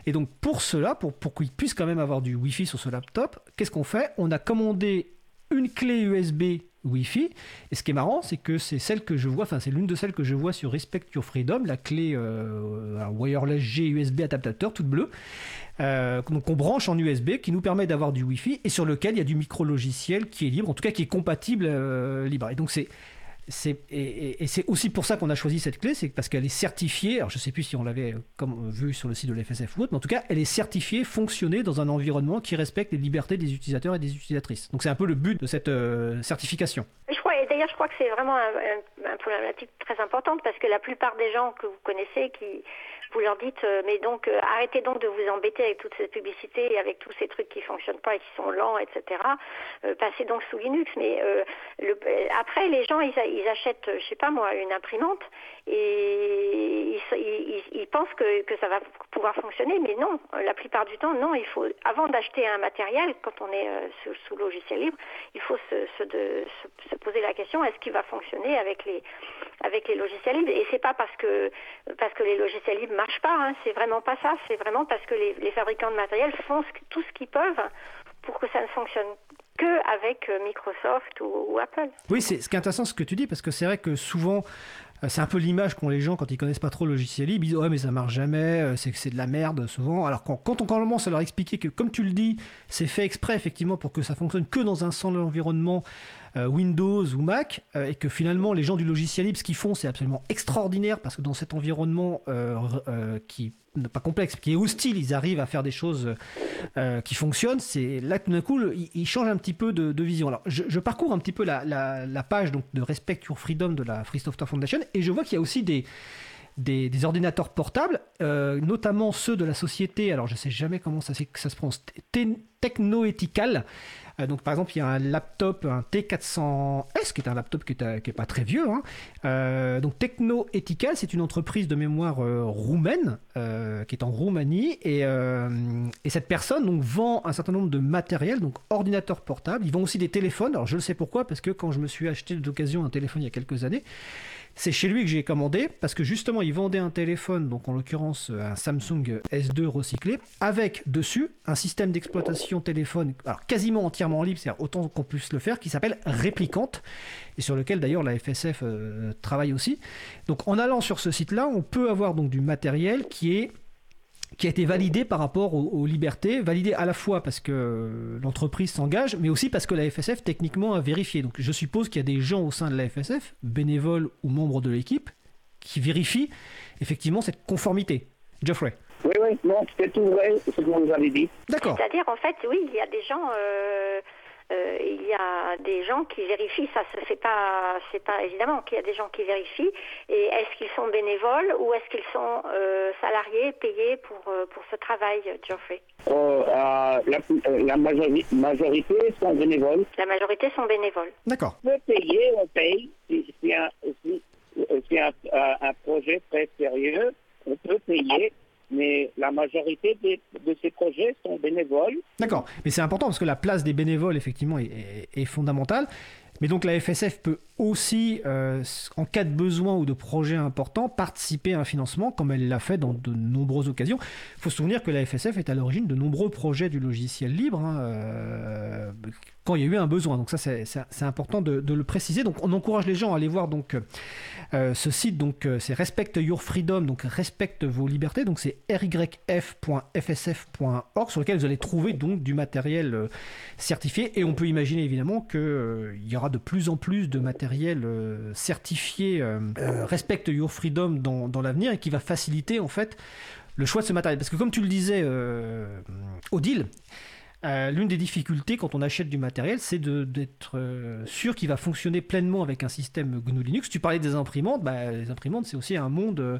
Et donc pour cela, pour qu'il puisse quand même avoir du Wi-Fi sur ce laptop, qu'est-ce qu'on fait? On a commandé une clé USB Wi-Fi. Et ce qui est marrant, c'est que c'est celle que je vois, enfin c'est l'une de celles que je vois sur Respect Your Freedom, la clé euh, wireless G USB adaptateur toute bleue. Euh, donc on branche en USB qui nous permet d'avoir du Wi-Fi et sur lequel il y a du micro logiciel qui est libre, en tout cas qui est compatible euh, libre. Et donc c'est et, c'est aussi pour ça qu'on a choisi cette clé, c'est parce qu'elle est certifiée. Alors je ne sais plus si on l'avait comme vu sur le site de l'FSF ou autre, mais en tout cas, elle est certifiée fonctionner dans un environnement qui respecte les libertés des utilisateurs et des utilisatrices. Donc c'est un peu le but de cette euh, certification. Je crois, et d'ailleurs, je crois que c'est vraiment un, un, problématique très importante parce que la plupart des gens que vous connaissez qui vous leur dites euh, mais donc euh, arrêtez donc de vous embêter avec toute cette publicité et avec tous ces trucs qui fonctionnent pas et qui sont lents, etc. Euh, passez donc sous Linux. Mais après les gens ils, achètent, je sais pas moi, une imprimante et ils, pensent que, ça va pouvoir fonctionner, mais non. La plupart du temps, non. Il faut avant d'acheter un matériel, quand on est sous, logiciel libre, il faut se, se poser la question est-ce qu'il va fonctionner avec les avec les logiciels libres? Et c'est pas parce que parce que les logiciels libres marche pas. Hein. C'est vraiment pas ça. C'est vraiment parce que les, fabricants de matériel font tout ce qu'ils peuvent pour que ça ne fonctionne que avec euh, Microsoft ou, Apple. Oui, c'est ce qui est intéressant ce que tu dis parce que c'est vrai que souvent euh, c'est un peu l'image qu'ont les gens quand ils connaissent pas trop le logiciel libre. Ils disent ouais mais ça marche jamais, euh, c'est que c'est de la merde souvent. Alors quand, quand on commence à leur expliquer que comme tu le dis, c'est fait exprès effectivement pour que ça fonctionne que dans un seul environnement Windows ou Mac, euh, et que finalement les gens du logiciel libre, ce qu'ils font, c'est absolument extraordinaire parce que dans cet environnement euh, qui n'est pas complexe, qui est hostile, ils arrivent à faire des choses qui fonctionnent. C'est là tout d'un coup, ils, changent un petit peu de, vision. Alors, je, parcours un petit peu la, page donc de Respect Your Freedom de la Free Software Foundation et je vois qu'il y a aussi des des, ordinateurs portables, notamment ceux de la société, alors je sais jamais comment ça, ça se prononce, Technoethical, euh, donc par exemple, il y a un laptop, un T400S, qui est un laptop qui n'est pas très vieux. Hein. Euh, donc Techno Ethical, c'est une entreprise de mémoire euh, roumaine qui est en Roumanie et, cette personne donc vend un certain nombre de matériel, donc ordinateurs portables. Ils vendent aussi des téléphones. Alors je le sais pourquoi, parce que quand je me suis acheté d'occasion un téléphone il y a quelques années, c'est chez lui que j'ai commandé parce que justement il vendait un téléphone, donc en l'occurrence un Samsung S2 recyclé, avec dessus un système d'exploitation téléphone, quasiment entièrement libre, c'est-à-dire autant qu'on puisse le faire, qui s'appelle Réplicante et sur lequel d'ailleurs la FSF euh, travaille aussi. Donc en allant sur ce site-là, on peut avoir donc du matériel qui est qui a été validé par rapport aux, libertés, validé à la fois parce que l'entreprise s'engage, mais aussi parce que la FSF techniquement a vérifié. Donc je suppose qu'il y a des gens au sein de la FSF, bénévoles ou membres de l'équipe, qui vérifient effectivement cette conformité. Geoffrey. Oui, oui, non, c'est tout vrai ce que vous avez dit. D'accord. C'est-à-dire, en fait, oui, il y a des gens. Euh, euh, il y a des gens qui vérifient, ça se fait pas, c'est pas évidemment qu'il y a des gens qui vérifient. Et est-ce qu'ils sont bénévoles ou est-ce qu'ils sont euh, salariés, payés pour pour ce travail, Geoffrey? La, la majorité sont bénévoles. La majorité sont bénévoles. D'accord. On peut payer, on paye. C'est un, un, un projet très sérieux. On peut payer mais la majorité de ces projets sont bénévoles. D'accord, mais c'est important parce que la place des bénévoles, effectivement, est, fondamentale. Mais donc la FSF peut aussi, euh, en cas de besoin ou de projet important, participer à un financement, comme elle l'a fait dans de nombreuses occasions. Il faut se souvenir que la FSF est à l'origine de nombreux projets du logiciel libre, hein, euh, quand il y a eu un besoin. Donc ça, c'est important de, le préciser. Donc on encourage les gens à aller voir donc euh, ce site. Donc c'est Respect Your Freedom, donc respecte vos libertés. Donc c'est ryf.fsf.org sur lequel vous allez trouver donc du matériel certifié. Et on peut imaginer évidemment qu'il y aura de plus en plus de matériel euh, certifié euh, euh, respecte Your Freedom dans, dans l'avenir et qui va faciliter en fait le choix de ce matériel. Parce que comme tu le disais, Odile, L'une des difficultés quand on achète du matériel, c'est d'être sûr qu'il va fonctionner pleinement avec un système GNU Linux. Tu parlais des imprimantes, bah, les imprimantes c'est aussi un monde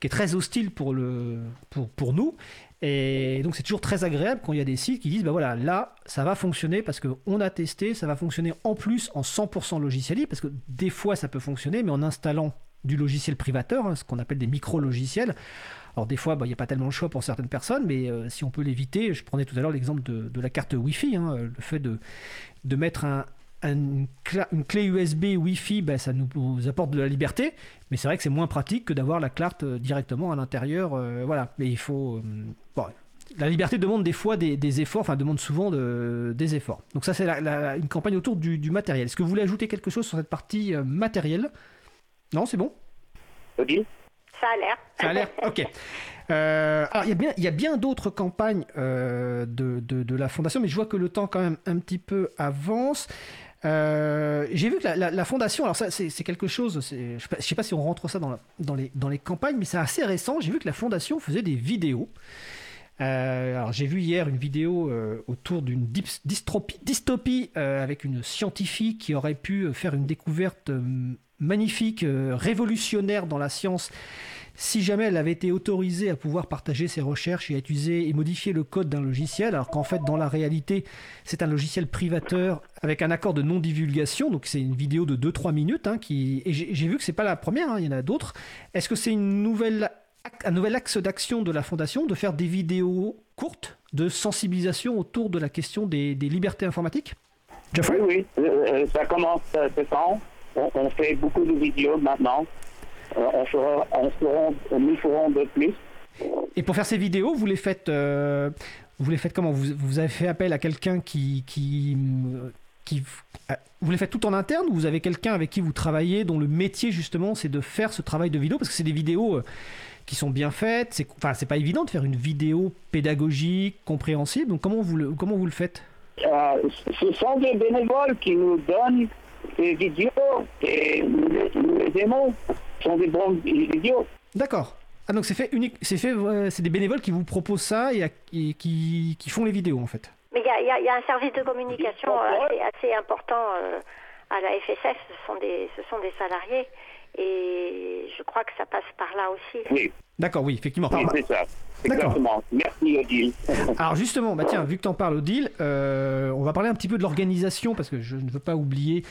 qui est très hostile pour, le, pour, pour nous. Et donc c'est toujours très agréable quand il y a des sites qui disent, bah voilà, là, ça va fonctionner parce qu'on a testé, ça va fonctionner en plus en 100% logiciel libre, parce que des fois ça peut fonctionner, mais en installant du logiciel privateur, hein, ce qu'on appelle des micro-logiciels. Alors des fois, bah, il n'y a pas tellement le choix pour certaines personnes, mais euh, si on peut l'éviter, je prenais tout à l'heure l'exemple de, la carte Wi-Fi, hein, le fait de, de mettre un, une, clé USB Wi-Fi, ben, ça nous, apporte de la liberté, mais c'est vrai que c'est moins pratique que d'avoir la carte euh, directement à l'intérieur. Euh, voilà, mais il faut. Euh, la liberté demande des fois des, efforts, enfin demande souvent des efforts. Donc ça c'est une campagne autour du, matériel. Est-ce que vous voulez ajouter quelque chose sur cette partie matérielle? Non, c'est bon? Ok. Ça a l'air. Ça a l'air, ok. alors, il y a bien, il y a bien d'autres campagnes de, de, la Fondation, mais je vois que le temps quand même un petit peu avance. Euh, j'ai vu que la, fondation, alors ça c'est quelque chose, je ne sais pas si on rentre ça dans, les, campagnes, mais c'est assez récent. J'ai vu que la fondation faisait des vidéos. Euh, alors j'ai vu hier une vidéo euh, autour d'une dystopie avec une scientifique qui aurait pu faire une découverte magnifique, révolutionnaire dans la science si jamais elle avait été autorisée à pouvoir partager ses recherches et à utiliser et modifier le code d'un logiciel, alors qu'en fait, dans la réalité, c'est un logiciel privateur avec un accord de non-divulgation, donc c'est une vidéo de 2-3 minutes, hein, qui... et j'ai vu que c'est pas la première, hein, il y en a d'autres. Est-ce que c'est une nouvelle, un nouvel axe d'action de la Fondation de faire des vidéos courtes de sensibilisation autour de la question des, libertés informatiques? Oui, oui, euh, ça commence euh, ce temps. on fait beaucoup de vidéos maintenant. Euh, on, fera, on nous ferons de plus. Et pour faire ces vidéos, vous les faites, euh, vous les faites comment? Vous, vous, avez fait appel à quelqu'un qui, qui, qui, euh, vous les faites tout en interne ou vous avez quelqu'un avec qui vous travaillez dont le métier justement c'est de faire ce travail de vidéo? Parce que c'est des vidéos qui sont bien faites. C'est, enfin, c'est pas évident de faire une vidéo pédagogique, compréhensible. Donc comment vous le, comment vous le faites? Ce sont des bénévoles qui nous donnent des vidéos et nous les aimons sont des bons idiots. D'accord. Ah donc c'est fait unique, c'est fait, c'est des bénévoles qui vous proposent ça et, qui, qui, font les vidéos en fait. Mais il y, y a, un service de communication assez, assez, important euh, à la FSF. Ce sont des, ce sont des salariés et je crois que ça passe par là aussi. Oui. D'accord, oui, effectivement. Oui, c'est ça. Exactement. Merci Odile. Alors justement, bah tiens, vu que tu en parles Odile, euh, on va parler un petit peu de l'organisation parce que je ne veux pas oublier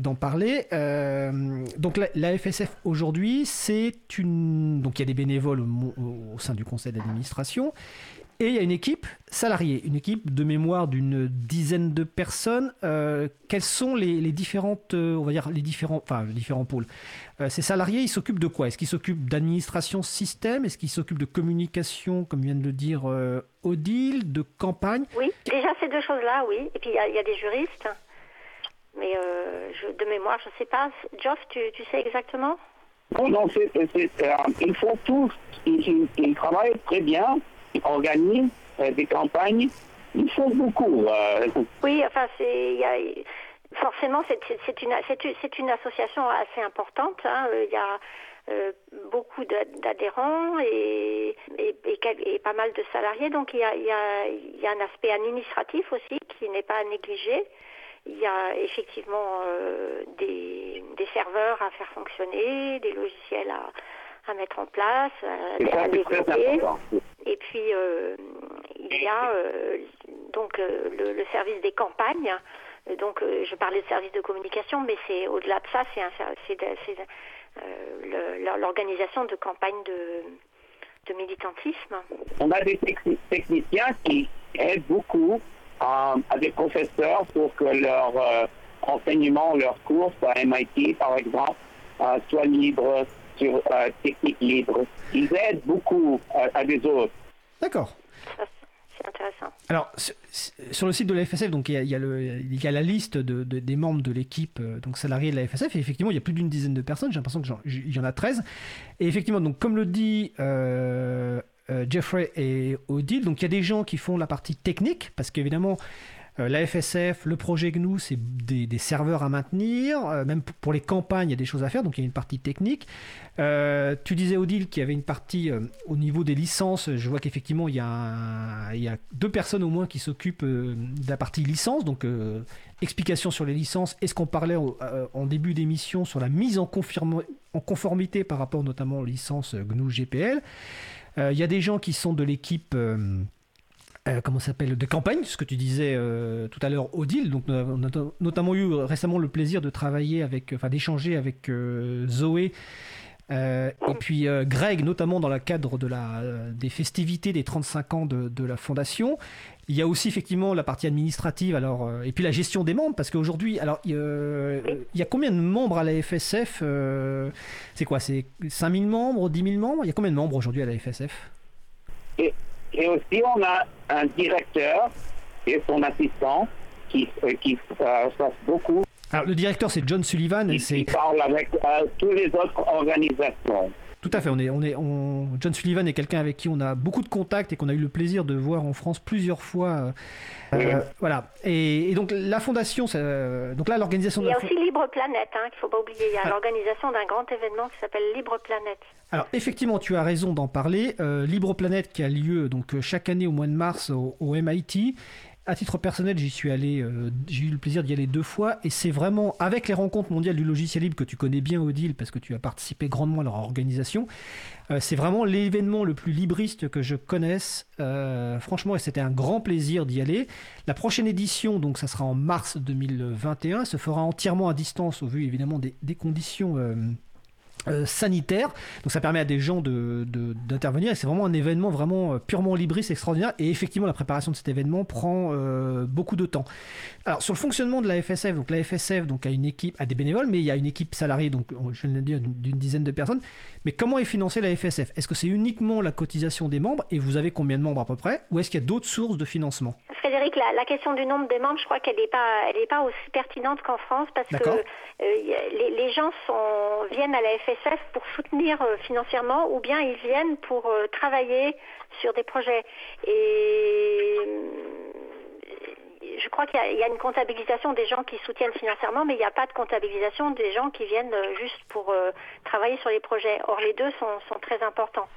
d'en parler. Euh, donc la, FSF aujourd'hui, c'est une... Donc il y a des bénévoles au, sein du conseil d'administration. Et il y a une équipe salariée, une équipe de mémoire d'une dizaine de personnes. Euh, quelles sont les, différentes, euh, on va dire les différents, enfin les différents pôles? Ces salariés, ils s'occupent de quoi? Est-ce qu'ils s'occupent d'administration système? Est-ce qu'ils s'occupent de communication, comme vient de le dire Odile, de campagne? Oui, déjà ces deux choses-là, oui. Et puis il y, a des juristes. Mais euh, je, de mémoire, je ne sais pas. Geoff, tu, tu sais exactement? Non, non, c'est, euh, ils font tous, ils, travaillent très bien. organisent des campagnes, ils font beaucoup. Oui, enfin, c'est, forcément, c'est une, une, association assez importante. Hein. Il y a euh, beaucoup d'adhérents et, et, pas mal de salariés. Donc il y a, il y a, il y a un aspect administratif aussi qui n'est pas négligé. Il y a effectivement euh, des, des, serveurs à faire fonctionner, des logiciels à, à mettre en place, à, développer. Et puis euh, il y a donc le, le, service des campagnes. Donc je parlais de service de communication, mais c'est au-delà de ça, c'est un, euh, l'organisation de campagnes de, de, militantisme. On a des techniciens qui aident beaucoup euh, à des professeurs pour que leur euh, enseignement, leurs cours à MIT, par exemple, soient libres sur technique libre. Ils aident beaucoup à des autres. D'accord intéressant. Alors, sur le site de la FSF, donc, il, y a, le, il y a la liste de, des membres de l'équipe euh, donc salariés de la FSF, et effectivement, il y a plus d'une dizaine de personnes, j'ai l'impression qu'il y en a 13. Et effectivement, donc, comme le dit euh, euh, Jeffrey et Odile, donc il y a des gens qui font la partie technique, parce qu'évidemment, euh, la FSF, le projet GNU, c'est des, serveurs à maintenir. Euh, même pour les campagnes, il y a des choses à faire, donc il y a une partie technique. Euh, tu disais, Odile, qu'il y avait une partie au niveau des licences. Je vois qu'effectivement, il, y a deux personnes au moins qui s'occupent de la partie licence. Donc, explication sur les licences. Est-ce qu'on parlait en début d'émission sur la mise en, en, conformité par rapport notamment aux licences GNU GPL Il y a des gens qui sont de l'équipe euh, comment s'appelle de campagne, ce que tu disais euh, tout à l'heure, Odile. Donc, on a notamment eu récemment le plaisir de travailler avec, enfin, d'échanger avec euh, Zoé. et puis Greg, notamment dans le cadre de la, des festivités des 35 ans de, de, la fondation. Il y a aussi effectivement la partie administrative, alors, et puis la gestion des membres, parce qu'aujourd'hui, alors, il y a combien de membres à la FSF C'est quoi C'est 5000 membres, 10 000 membres? Il y a combien de membres aujourd'hui à la FSF et aussi, on a un directeur et son assistant qui, euh, qui euh, beaucoup. Alors, le directeur, c'est John Sullivan. Et c'est... Il parle avec euh, toutes les autres organisations. Tout à fait. On est, on est, on... John Sullivan est quelqu'un avec qui on a beaucoup de contacts et qu'on a eu le plaisir de voir en France plusieurs fois. Euh, voilà. Et, donc la fondation, donc là l'organisation. Il y a aussi Libre Planète, hein, qu'il faut pas oublier. Il y a ah. l'organisation d'un grand événement qui s'appelle Libre Planète. Alors effectivement, tu as raison d'en parler. Euh, Libre Planète qui a lieu donc chaque année au mois de mars au, au MIT à titre personnel, j'y suis allé, euh, j'ai eu le plaisir d'y aller deux fois, et c'est vraiment avec les rencontres mondiales du logiciel libre que tu connais bien, Odile, parce que tu as participé grandement à leur organisation. Euh, c'est vraiment l'événement le plus libriste que je connaisse. Euh, franchement, c'était un grand plaisir d'y aller. La prochaine édition, donc, ça sera en mars 2021, se fera entièrement à distance, au vu évidemment des conditions euh, sanitaire. Donc ça permet à des gens d'intervenir de, d'intervenir et c'est vraiment un événement vraiment euh, purement libriste, extraordinaire. Et effectivement, la préparation de cet événement prend euh, beaucoup de temps. Alors sur le fonctionnement de la FSF, donc la FSF donc, a une équipe, a des bénévoles, mais il y a une équipe salariée, donc je viens de dire d'une dizaine de personnes. Mais comment est financée la FSF Est-ce que c'est uniquement la cotisation des membres et vous avez combien de membres à peu près? Ou est-ce qu'il y a d'autres sources de financement? Frédéric, la, question du nombre des membres, je crois qu'elle n'est pas, elle pas aussi pertinente qu'en France parce que les, les, gens sont, viennent à la FSF pour soutenir euh, financièrement ou bien ils viennent pour euh, travailler sur des projets. Et euh, je crois qu'il y, a une comptabilisation des gens qui soutiennent financièrement, mais il n'y a pas de comptabilisation des gens qui viennent juste pour travailler sur les projets. Or, les deux sont, très importants.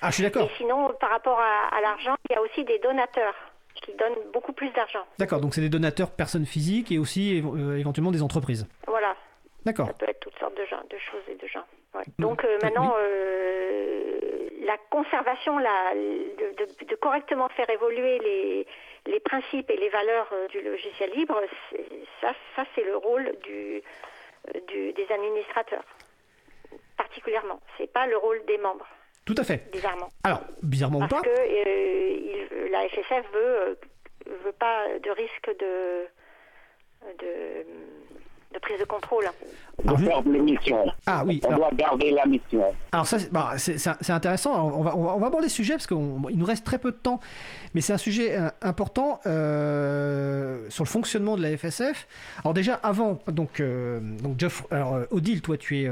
Ah, je suis d'accord. Et sinon, par rapport à, l'argent, il y a aussi des donateurs qui donnent beaucoup plus d'argent. D'accord, donc c'est des donateurs personnes physiques et aussi éventuellement des entreprises. Voilà. D'accord. Ça peut être toutes sortes de, gens, de choses et de gens. Donc euh, maintenant, euh, la conservation, la, de, correctement faire évoluer les, les, principes et les valeurs euh, du logiciel libre, ça, ça c'est le rôle du, du, des administrateurs, particulièrement. C'est pas le rôle des membres. Tout à fait. Bizarrement. Alors, bizarrement Parce ou pas que la FSF veut, veut pas de risque de, de de prise de contrôle. De faire mission. Ah oui. On doit garder la mission. Alors ça, bah, c'est intéressant. On va, on va, aborder ce sujet parce qu'il nous reste très peu de temps, mais c'est un sujet euh, important euh, sur le fonctionnement de la FSF. Alors déjà avant, donc, euh, donc Jeff, alors Odile, toi tu es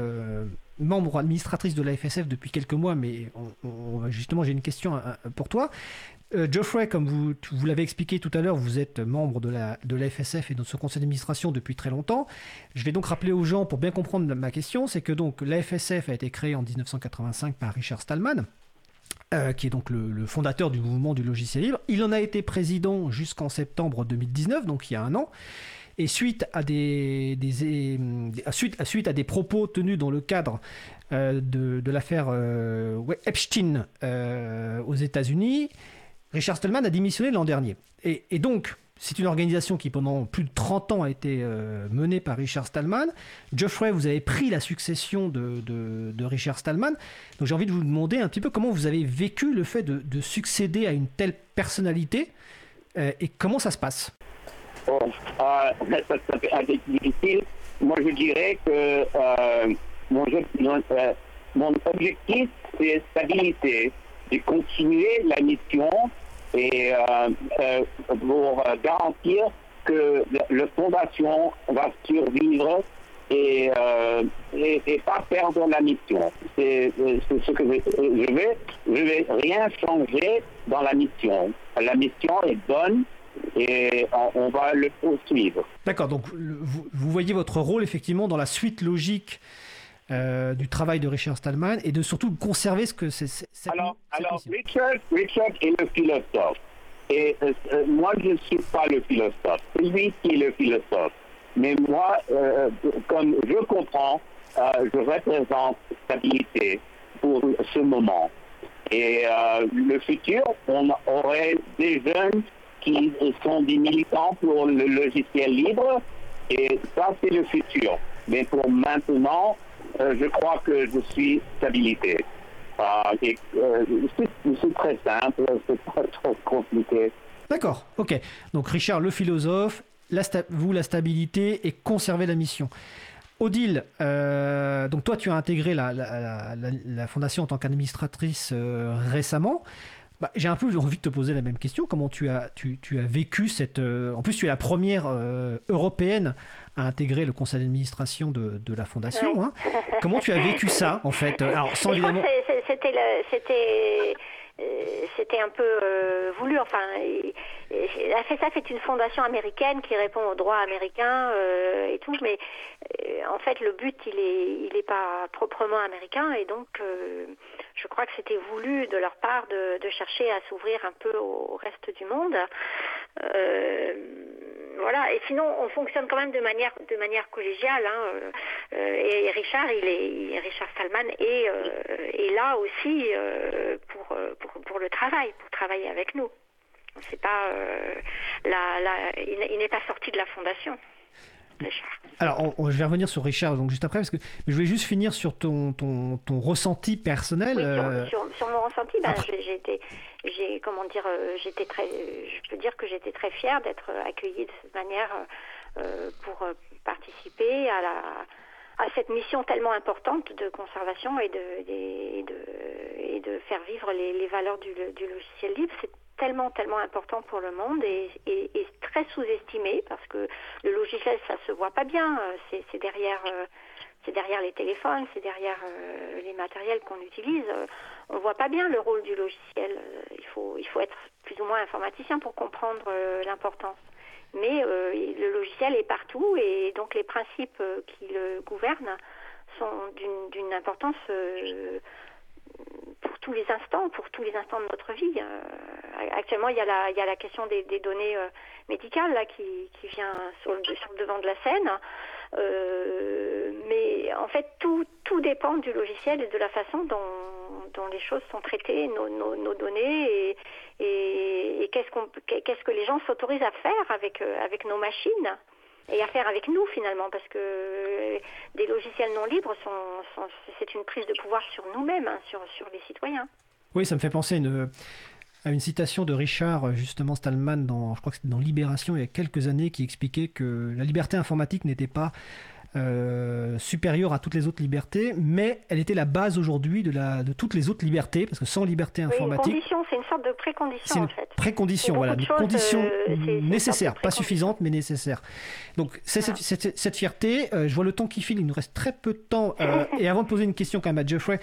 membre administratrice de la FSF depuis quelques mois, mais justement, j'ai une question pour toi. Geoffrey, comme vous, l'avez expliqué tout à l'heure, vous êtes membre de la, FSF et de ce conseil d'administration depuis très longtemps. Je vais donc rappeler aux gens, pour bien comprendre ma question, c'est que donc la FSF a été créée en 1985 par Richard Stallman. Euh, qui est donc le, fondateur du mouvement du logiciel libre. Il en a été président jusqu'en septembre 2019, donc il y a un an. Et suite à des, suite, à des propos tenus dans le cadre euh, de, l'affaire euh, Epstein aux États-Unis, Richard Stallman a démissionné l'an dernier. et donc, c'est une organisation qui, pendant plus de 30 ans, a été euh, menée par Richard Stallman. Geoffrey, vous avez pris la succession de, Richard Stallman. Donc j'ai envie de vous demander un petit peu comment vous avez vécu le fait de, succéder à une telle personnalité euh, et comment ça se passe? Oh, euh, ça, difficile. Moi, je dirais que mon, mon objectif, c'est stabilité, de continuer la mission et euh, euh, pour garantir que la fondation va survivre et, euh, et, pas perdre la mission. C'est ce que je, vais. Je vais rien changer dans la mission. La mission est bonne et on, va le poursuivre. D'accord, donc vous, vous, voyez votre rôle effectivement dans la suite logique euh, du travail de Richard Stallman et de surtout conserver ce que c'est. Alors, alors Richard, Richard est le philosophe. Et euh, euh, moi, je ne suis pas le philosophe. C'est lui qui est le philosophe. Mais moi, comme je comprends, je représente stabilité pour ce moment. Et le futur, on aurait des jeunes qui sont des militants pour le logiciel libre. Et ça, c'est le futur. Mais pour maintenant, je crois que je suis stabilité. Ah, euh, c'est très simple, c'est pas trop compliqué. D'accord, ok. Donc Richard, le philosophe, vous la stabilité et conserver la mission. Odile, euh, donc toi tu as intégré la, fondation en tant qu'administratrice récemment. Bah, j'ai un peu envie de te poser la même question. Comment tu as, tu as vécu cette... en plus tu es la première européenne à intégrer le conseil d'administration de, de, la fondation. Hein. Comment tu as vécu ça, en fait? Alors, sans évidemment... C'était c'était euh, c'était un peu euh, voulu. Enfin, la FSF est une fondation américaine qui répond aux droits américains euh, et tout, mais en fait, le but, il est, il est pas proprement américain, et donc, je crois que c'était voulu de leur part de, de chercher à s'ouvrir un peu au reste du monde voilà. Et sinon, on fonctionne quand même de manière de manière collégiale. Hein, euh, euh, et Richard, il est Richard Salman est, euh, là aussi pour, pour, le travail, pour travailler avec nous. C'est pas la, il n'est pas sorti de la fondation. Alors, je vais revenir sur Richard donc juste après, parce que je voulais juste finir sur ton, ton, ton ressenti personnel. sur, sur, mon ressenti, ben, j'ai j'ai comment dire, euh, j'étais très, je peux dire que j'étais très fière d'être accueillie de cette manière euh, pour euh, participer à la à cette mission tellement importante de conservation et de, et de, et de faire vivre les, les valeurs du, du, logiciel libre. C'est tellement, tellement important pour le monde et, très sous-estimé parce que le logiciel, ça se voit pas bien. C'est derrière c'est derrière les téléphones, c'est derrière euh, les matériels qu'on utilise. Euh, on voit pas bien le rôle du logiciel. Euh, il, faut, il faut être plus ou moins informaticien pour comprendre l'importance. Mais le logiciel est partout et donc les principes qui le gouvernent sont d'une importance pour tous les instants, pour tous les instants de notre vie. Actuellement, il y a la, question des, données médicales là, qui, vient sur le, devant de la scène. Euh, mais en fait, tout, dépend du logiciel et de la façon dont, les choses sont traitées, nos, données, et, qu'est-ce, que les gens s'autorisent à faire avec, euh, avec nos machines et à faire avec nous finalement, parce que des logiciels non libres, c'est une prise de pouvoir sur nous-mêmes, hein, sur, sur les citoyens. Oui, ça me fait penser à une à une citation de Richard justement Stallman dans, dans Libération il y a quelques années, qui expliquait que la liberté informatique n'était pas euh, supérieure à toutes les autres libertés, mais elle était la base aujourd'hui de, la, de toutes les autres libertés, parce que sans liberté informatique... Oui, c'est une sorte de précondition en fait. Précondition, voilà, une condition euh, nécessaire, pas suffisante, mais nécessaire. Donc c'est cette, cette, cette, fierté, euh, je vois le temps qui file, il nous reste très peu de temps, et avant de poser une question quand même à Jeffrey,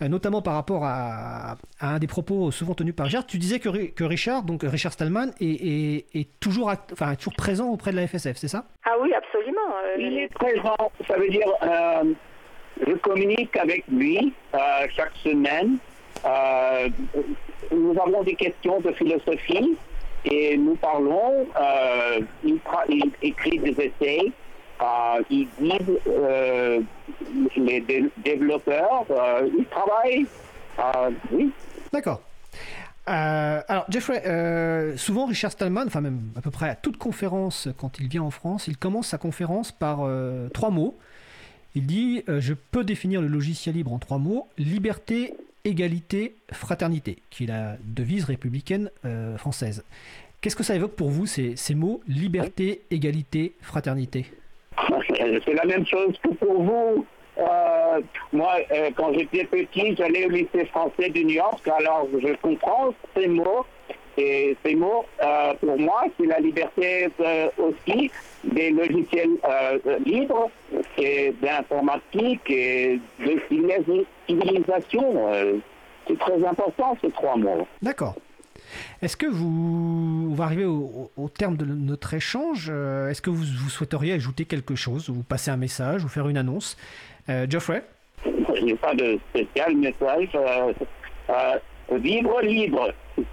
notamment par rapport à, à, un des propos souvent tenus par Richard, tu disais que, que Richard, donc Richard Stallman, est, est, est toujours, enfin, toujours présent auprès de la FSF, c'est ça? Ah oui, absolument. Il est présent ça veut dire euh, je communique avec lui euh, chaque semaine. Euh, nous avons des questions de philosophie et nous parlons. il, il, écrit des essais. il guide les développeurs. il travaille. oui. D'accord. Euh, alors, Jeffrey, euh, souvent Richard Stallman, enfin même à peu près à toute conférence quand il vient en France, il commence sa conférence par euh, trois mots. Il dit Je peux définir le logiciel libre en trois mots liberté, égalité, fraternité, qui est la devise républicaine française. Qu'est-ce que ça évoque pour vous, ces, ces mots liberté, égalité, fraternité? C'est la même chose que pour vous. Euh, moi, euh, quand j'étais petit, j'allais au lycée français de New York, alors je comprends ces mots. Et ces mots, euh, pour moi, c'est la liberté aussi des logiciels libres et d'informatique et de civilisation. c'est très important, ces trois mots. D'accord. Est-ce que vous, on va arriver au, terme de notre échange, est-ce que vous, vous, souhaiteriez ajouter quelque chose, ou passer un message, ou faire une annonce? Geoffrey? Il n'y a pas de spécial message. Euh, euh, libre, libre.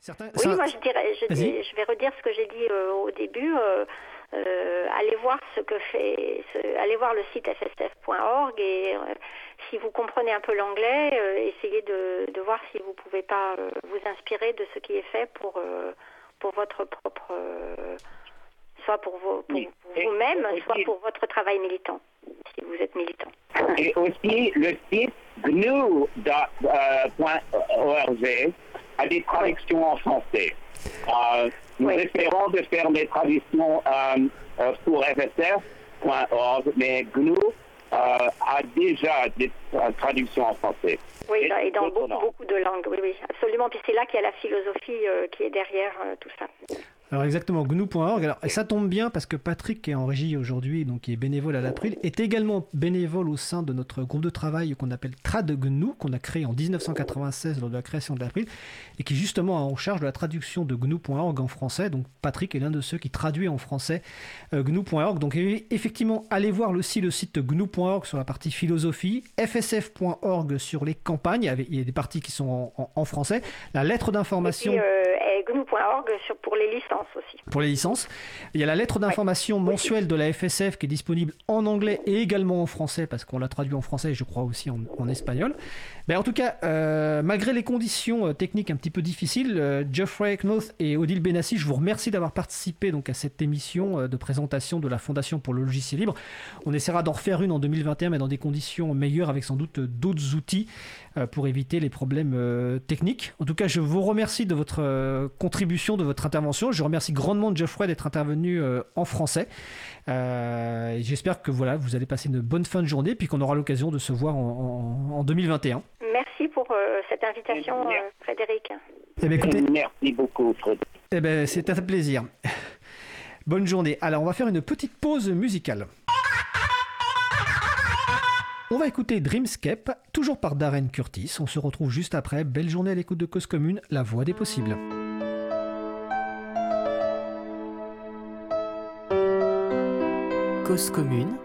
Certains, oui, moi je, dirais, je, vais redire ce que j'ai dit au début. allez voir ce que fait, allez voir le site fsf.org et si vous comprenez un peu l'anglais, essayez de, de, voir si vous pouvez pas vous inspirer de ce qui est fait pour pour votre propre soit pour, vous-même, soit pour votre travail militant, si vous êtes militant. Et aussi, le site gnu.org a des traductions en français. Euh, nous espérons de faire des traductions euh, euh, pour fsf.org, mais GNU a déjà des traductions en français. Oui, et dans beaucoup, beaucoup, de langues, oui, oui, absolument. Puis c'est là qu'il y a la philosophie qui est derrière tout ça. Alors exactement, gnu.org. Alors et ça tombe bien parce que Patrick qui est en régie aujourd'hui, donc qui est bénévole à l'April, est également bénévole au sein de notre groupe de travail qu'on appelle TradGNU, qu'on a créé en 1996 lors de la création de l'April, et qui justement est en charge de la traduction de gnu.org en français. Donc Patrick est l'un de ceux qui traduit en français euh, gnu.org. Donc effectivement, allez voir aussi le site gnu.org sur la partie philosophie, fsf.org sur les campagnes, il y a des parties qui sont en, français, la lettre d'information... Euh, gnu.org pour les licences aussi. Pour les licences. Il y a la lettre d'information mensuelle de la FSF qui est disponible en anglais et également en français, parce qu'on l'a traduit en français et je crois aussi en, espagnol. Mais en tout cas, euh, malgré les conditions euh, techniques un petit peu difficiles, euh, Geoffrey Knoth et Odile Benassi, je vous remercie d'avoir participé donc, à cette émission de présentation de la Fondation pour le logiciel libre. On essaiera d'en refaire une en 2021, mais dans des conditions meilleures, avec sans doute d'autres outils pour éviter les problèmes techniques. En tout cas, je vous remercie de votre contribution, de votre intervention. Je remercie grandement Geoffrey d'être intervenu euh, en français. Euh, j'espère que voilà, vous allez passer une bonne fin de journée, puis qu'on aura l'occasion de se voir en, 2021. Merci pour euh, cette invitation, Frédéric. Eh bien, écoutez, Merci beaucoup, Frédéric. Eh ben, c'est un plaisir. Bonne journée. Alors, on va faire une petite pause musicale. On va écouter Dreamscape, toujours par Darren Curtis. On se retrouve juste après. Belle journée à l'écoute de Cause Commune, la voix des possibles. Cause commune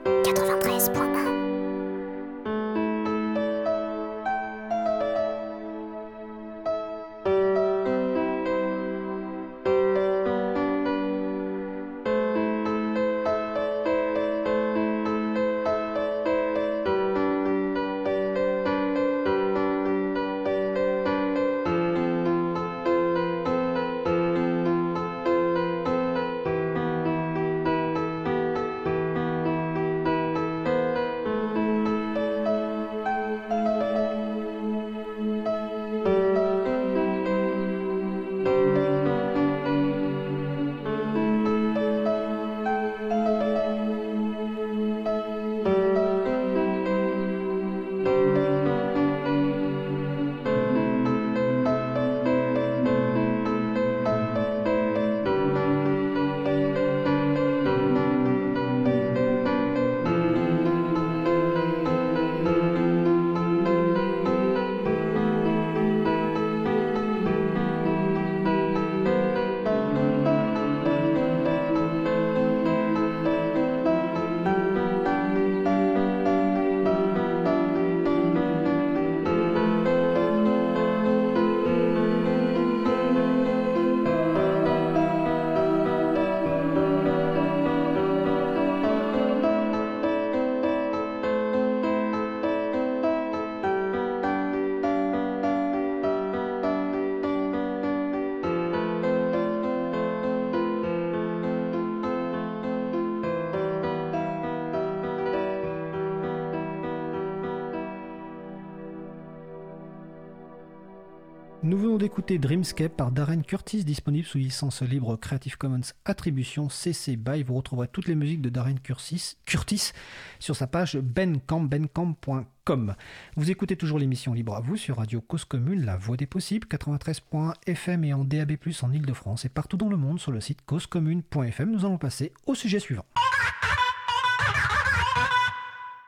Nous venons d'écouter Dreamscape par Darren Curtis, disponible sous licence libre Creative Commons Attribution CC BY. Vous retrouverez toutes les musiques de Darren Curtis, Curtis sur sa page bencamp.com. Vous écoutez toujours l'émission Libre à vous sur Radio Cause Commune, la voix des possibles, 93.1 FM et en DAB+, en Ile-de-France et partout dans le monde sur le site causecommune.fm. Nous allons passer au sujet suivant.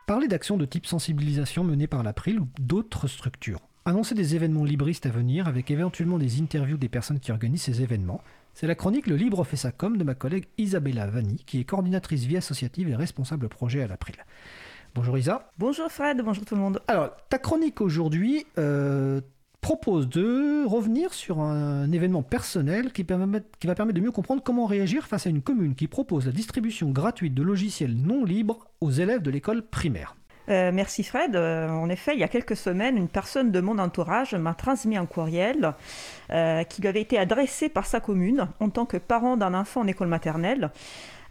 Parler d'actions de type sensibilisation menées par l'April ou d'autres structures. Annoncer des événements libristes à venir avec éventuellement des interviews des personnes qui organisent ces événements. C'est la chronique Le Libre fait sa com de ma collègue Isabella Vanni, qui est coordinatrice vie associative et responsable projet à l'April. Bonjour Isa. Bonjour Fred, bonjour tout le monde. Alors, ta chronique aujourd'hui euh, propose de revenir sur un événement personnel qui, permet, qui va permettre de mieux comprendre comment réagir face à une commune qui propose la distribution gratuite de logiciels non libres aux élèves de l'école primaire. Euh, merci Fred. Euh, en effet, il y a quelques semaines, une personne de mon entourage m'a transmis un courriel euh, qui lui avait été adressé par sa commune en tant que parent d'un enfant en école maternelle.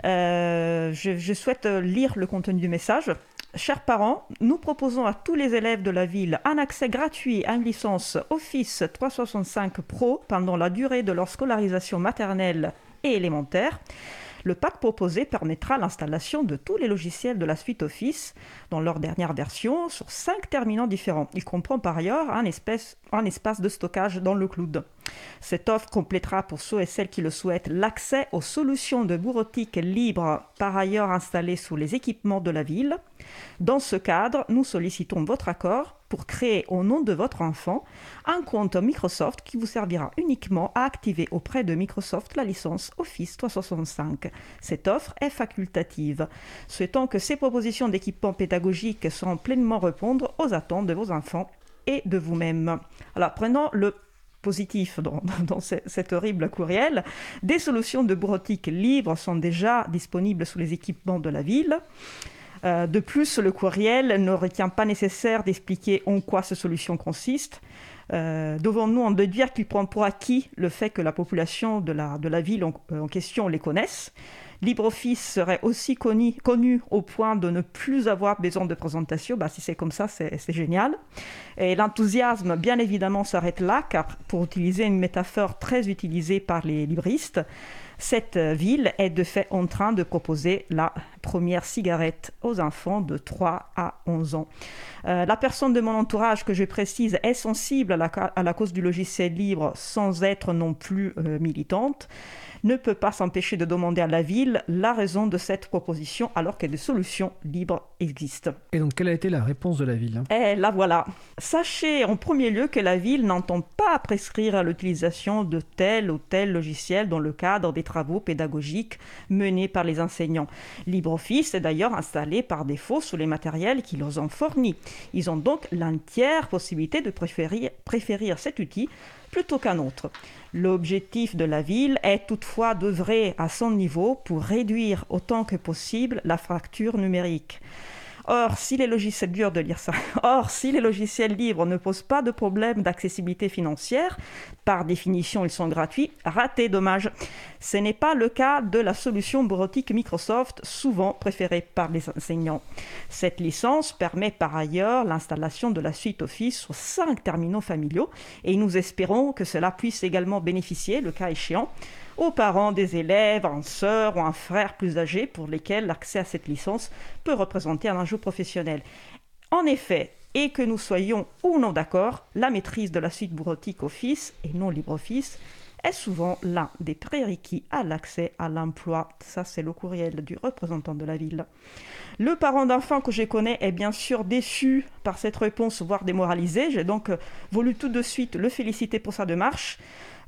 Je, je, souhaite lire le contenu du message. Chers parents, nous proposons à tous les élèves de la ville un accès gratuit à une licence Office 365 Pro pendant la durée de leur scolarisation maternelle et élémentaire. Le pack proposé permettra l'installation de tous les logiciels de la suite Office dans leur dernière version sur cinq terminaux différents. Il comprend par ailleurs un, espace, un espace de stockage dans le cloud. Cette offre complétera pour ceux et celles qui le souhaitent l'accès aux solutions de bureautique libres par ailleurs installées sous les équipements de la ville. Dans ce cadre, nous sollicitons votre accord pour créer au nom de votre enfant un compte Microsoft qui vous servira uniquement à activer auprès de Microsoft la licence Office 365. Cette offre est facultative. Souhaitons que ces propositions d'équipement pédagogique sauront pleinement répondre aux attentes de vos enfants et de vous-même. Alors prenons le positif dans, cet horrible courriel. Des solutions de bureautique libres sont déjà disponibles sous les équipements de la ville. Euh, de plus, le courriel ne retient pas nécessaire d'expliquer en quoi ces solutions consistent. Euh, devons-nous en déduire qu'il prend pour acquis le fait que la population de la, ville en, en question les connaisse? LibreOffice serait aussi connu, connu, au point de ne plus avoir besoin de présentation. Bah, si c'est comme ça, c'est génial. Et l'enthousiasme, bien évidemment, s'arrête là, car pour utiliser une métaphore très utilisée par les libristes, cette ville est de fait en train de proposer la première cigarette aux enfants de 3 à 11 ans. Euh, la personne de mon entourage que je précise est sensible à la, à la cause du logiciel libre sans être non plus euh, militante ne peut pas s'empêcher de demander à la ville la raison de cette proposition alors que des solutions libres existent. Et donc quelle a été la réponse de la ville hein? Eh la voilà. Sachez en premier lieu que la ville n'entend pas prescrire l'utilisation de tel ou tel logiciel dans le cadre des travaux pédagogiques menés par les enseignants. LibreOffice est d'ailleurs installé par défaut sous les matériels qui leur ont fournis. Ils ont donc l'entière possibilité de préférer, préférer cet outil plutôt qu'un autre. L'objectif de la ville est toutefois d'œuvrer à son niveau pour réduire autant que possible la fracture numérique. Or, si les logiciels libres ne posent pas de problème d'accessibilité financière, par définition, ils sont gratuits. Raté, dommage. Ce n'est pas le cas de la solution bureautique Microsoft, souvent préférée par les enseignants. Cette licence permet par ailleurs l'installation de la suite Office sur cinq terminaux familiaux et nous espérons que cela puisse également bénéficier, le cas échéant, aux parents des élèves, un sœur ou un frère plus âgé pour lesquels l'accès à cette licence peut représenter un enjeu professionnel. En effet, et que nous soyons ou non d'accord, la maîtrise de la suite bureautique Office et non LibreOffice est souvent l'un des prérequis à l'accès à l'emploi. Ça, c'est le courriel du représentant de la ville. Le parent d'enfant que je connais est bien sûr déçu par cette réponse, voire démoralisé. J'ai donc voulu tout de suite le féliciter pour sa démarche.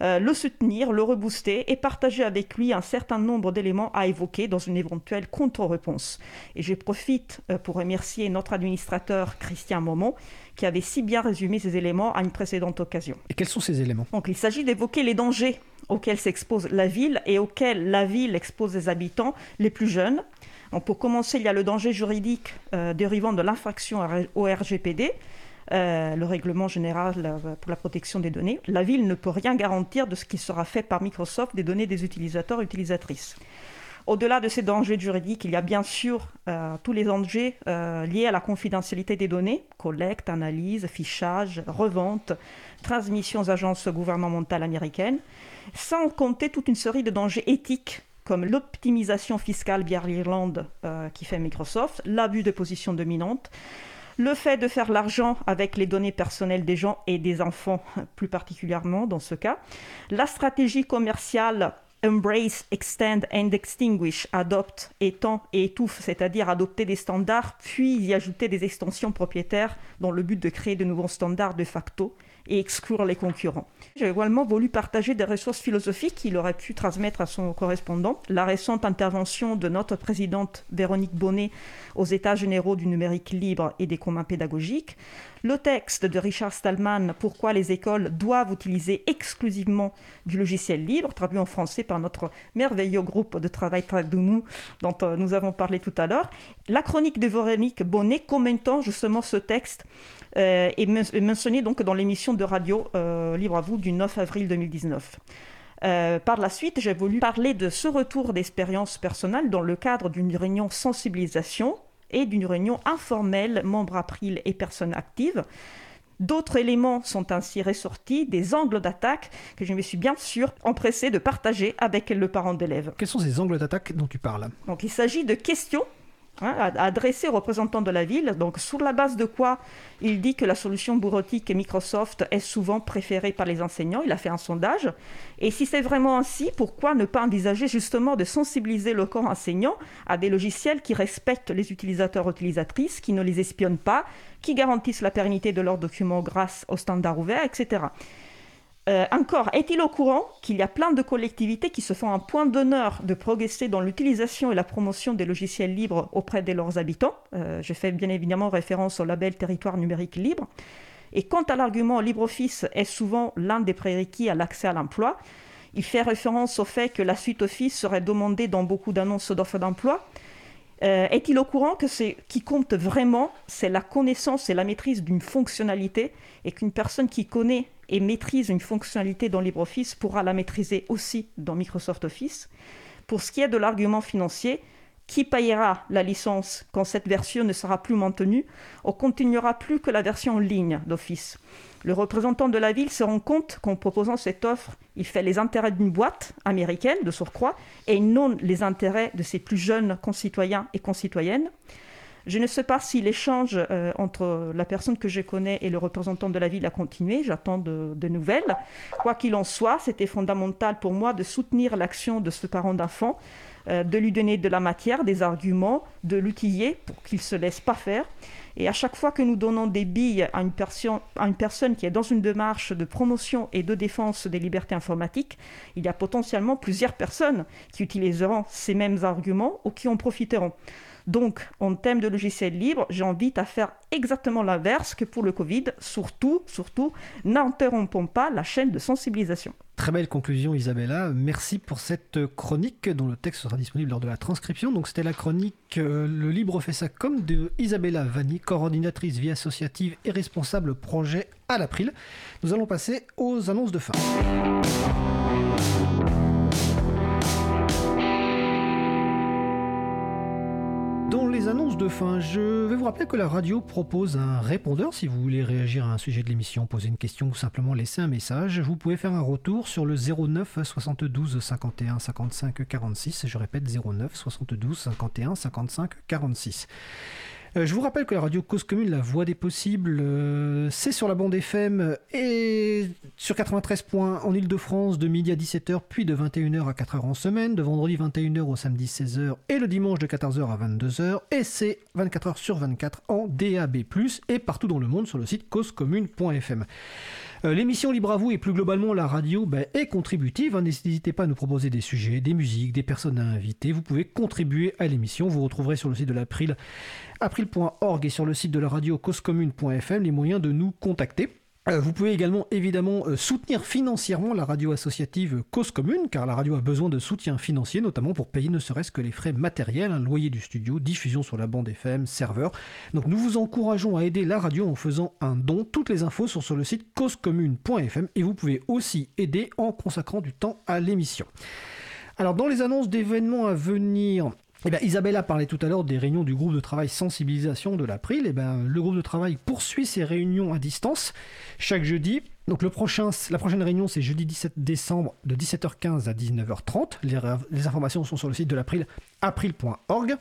Euh, le soutenir, le rebooster et partager avec lui un certain nombre d'éléments à évoquer dans une éventuelle contre-réponse. Et je profite euh, pour remercier notre administrateur Christian Momon qui avait si bien résumé ces éléments à une précédente occasion. Et quels sont ces éléments? Donc il s'agit d'évoquer les dangers auxquels s'expose la ville et auxquels la ville expose les habitants les plus jeunes. Donc pour commencer, il y a le danger juridique euh, dérivant de l'infraction au RGPD, euh, le règlement général euh, pour la protection des données, la ville ne peut rien garantir de ce qui sera fait par Microsoft des données des utilisateurs et utilisatrices. Au-delà de ces dangers juridiques, il y a bien sûr euh, tous les dangers liés à la confidentialité des données, collecte, analyse, fichage, revente, transmission aux agences gouvernementales américaines, sans compter toute une série de dangers éthiques comme l'optimisation fiscale via l'Irlande qui fait Microsoft, l'abus de position dominante, le fait de faire l'argent avec les données personnelles des gens et des enfants plus particulièrement dans ce cas, la stratégie commerciale Embrace, Extend and Extinguish, adopte, étend et étouffe, c'est-à-dire adopter des standards, puis y ajouter des extensions propriétaires dans le but de créer de nouveaux standards de facto et exclure les concurrents. J'ai également voulu partager des ressources philosophiques qu'il aurait pu transmettre à son correspondant. La récente intervention de notre présidente Véronique Bonnet aux États généraux du numérique libre et des communs pédagogiques, le texte de Richard Stallman Pourquoi les écoles doivent utiliser exclusivement du logiciel libre, traduit en français par notre merveilleux groupe de travail Tradumu dont euh, nous avons parlé tout à l'heure. La chronique de Véronique Bonnet commentant justement ce texte euh, est mentionné donc dans l'émission de radio euh, Libre à vous du 9 avril 2019. Euh, par la suite, j'ai voulu parler de ce retour d'expérience personnelle dans le cadre d'une réunion sensibilisation et d'une réunion informelle membres April et personnes actives. D'autres éléments sont ainsi ressortis, des angles d'attaque que je me suis bien sûr empressé de partager avec le parent d'élève. Quels sont ces angles d'attaque dont tu parles? Donc il s'agit de questions Hein, adressé aux représentants de la ville. Donc, sur la base de quoi il dit que la solution bureautique Microsoft est souvent préférée par les enseignants. Il a fait un sondage. Et si c'est vraiment ainsi, pourquoi ne pas envisager justement de sensibiliser le corps enseignant à des logiciels qui respectent les utilisateurs utilisatrices, qui ne les espionnent pas, qui garantissent la pérennité de leurs documents grâce aux standards ouverts, etc. Euh, encore, est-il au courant qu'il y a plein de collectivités qui se font un point d'honneur de progresser dans l'utilisation et la promotion des logiciels libres auprès de leurs habitants? Euh, Je fais bien évidemment référence au label Territoire numérique libre. Et quant à l'argument LibreOffice est souvent l'un des prérequis à l'accès à l'emploi, il fait référence au fait que la suite Office serait demandée dans beaucoup d'annonces d'offres d'emploi. Euh, est-il au courant que ce qui compte vraiment, c'est la connaissance et la maîtrise d'une fonctionnalité et qu'une personne qui connaît et maîtrise une fonctionnalité dans LibreOffice pourra la maîtriser aussi dans Microsoft Office. Pour ce qui est de l'argument financier, qui payera la licence quand cette version ne sera plus maintenue On continuera plus que la version en ligne d'Office? Le représentant de la ville se rend compte qu'en proposant cette offre, il fait les intérêts d'une boîte américaine de surcroît et non les intérêts de ses plus jeunes concitoyens et concitoyennes. Je ne sais pas si l'échange euh, entre la personne que je connais et le représentant de la ville a continué. J'attends de, nouvelles. Quoi qu'il en soit, c'était fondamental pour moi de soutenir l'action de ce parent d'enfant, euh, de lui donner de la matière, des arguments, de l'outiller pour qu'il ne se laisse pas faire. Et à chaque fois que nous donnons des billes à une, à une, personne qui est dans une démarche de promotion et de défense des libertés informatiques, il y a potentiellement plusieurs personnes qui utiliseront ces mêmes arguments ou qui en profiteront. Donc, en thème de logiciel libre, j'invite à faire exactement l'inverse que pour le Covid. Surtout, surtout, n'interrompons pas la chaîne de sensibilisation. Très belle conclusion Isabella, merci pour cette chronique dont le texte sera disponible lors de la transcription. Donc c'était la chronique euh, Le Libre fait ça comme de Isabella Vanni, coordinatrice vie associative et responsable projet à l'April. Nous allons passer aux annonces de fin. Les annonces de fin, je vais vous rappeler que la radio propose un répondeur si vous voulez réagir à un sujet de l'émission, poser une question ou simplement laisser un message. Vous pouvez faire un retour sur le 09 72 51 55 46. Je répète 09 72 51 55 46. Euh, je vous rappelle que la radio Cause Commune, la voix des possibles, euh, c'est sur la bande FM et sur 93 points en Ile-de-France de midi à 17h, puis de 21h à 4h en semaine, de vendredi 21h au samedi 16h et le dimanche de 14h à 22h. Et c'est 24h sur 24 en DAB+, et partout dans le monde sur le site causecommune.fm. Euh, l'émission Libre à vous et plus globalement la radio ben, est contributive. Hein. N'hésitez pas à nous proposer des sujets, des musiques, des personnes à inviter. Vous pouvez contribuer à l'émission. Vous retrouverez sur le site de l'April, april.org et sur le site de la radio causecommune.fm les moyens de nous contacter. Euh, vous pouvez également évidemment euh, soutenir financièrement la radio associative Cause Commune, car la radio a besoin de soutien financier, notamment pour payer ne serait-ce que les frais matériels, un loyer du studio, diffusion sur la bande FM, serveur. Donc nous vous encourageons à aider la radio en faisant un don. Toutes les infos sont sur le site causecommune.fm et vous pouvez aussi aider en consacrant du temps à l'émission. Alors dans les annonces d'événements à venir, eh bien, Isabella parlait tout à l'heure des réunions du groupe de travail sensibilisation de l'April. Eh le groupe de travail poursuit ses réunions à distance chaque jeudi. Donc la prochaine réunion, c'est jeudi 17 décembre de 17h15 à 19h30. Les, les informations sont sur le site de l'April, april.org.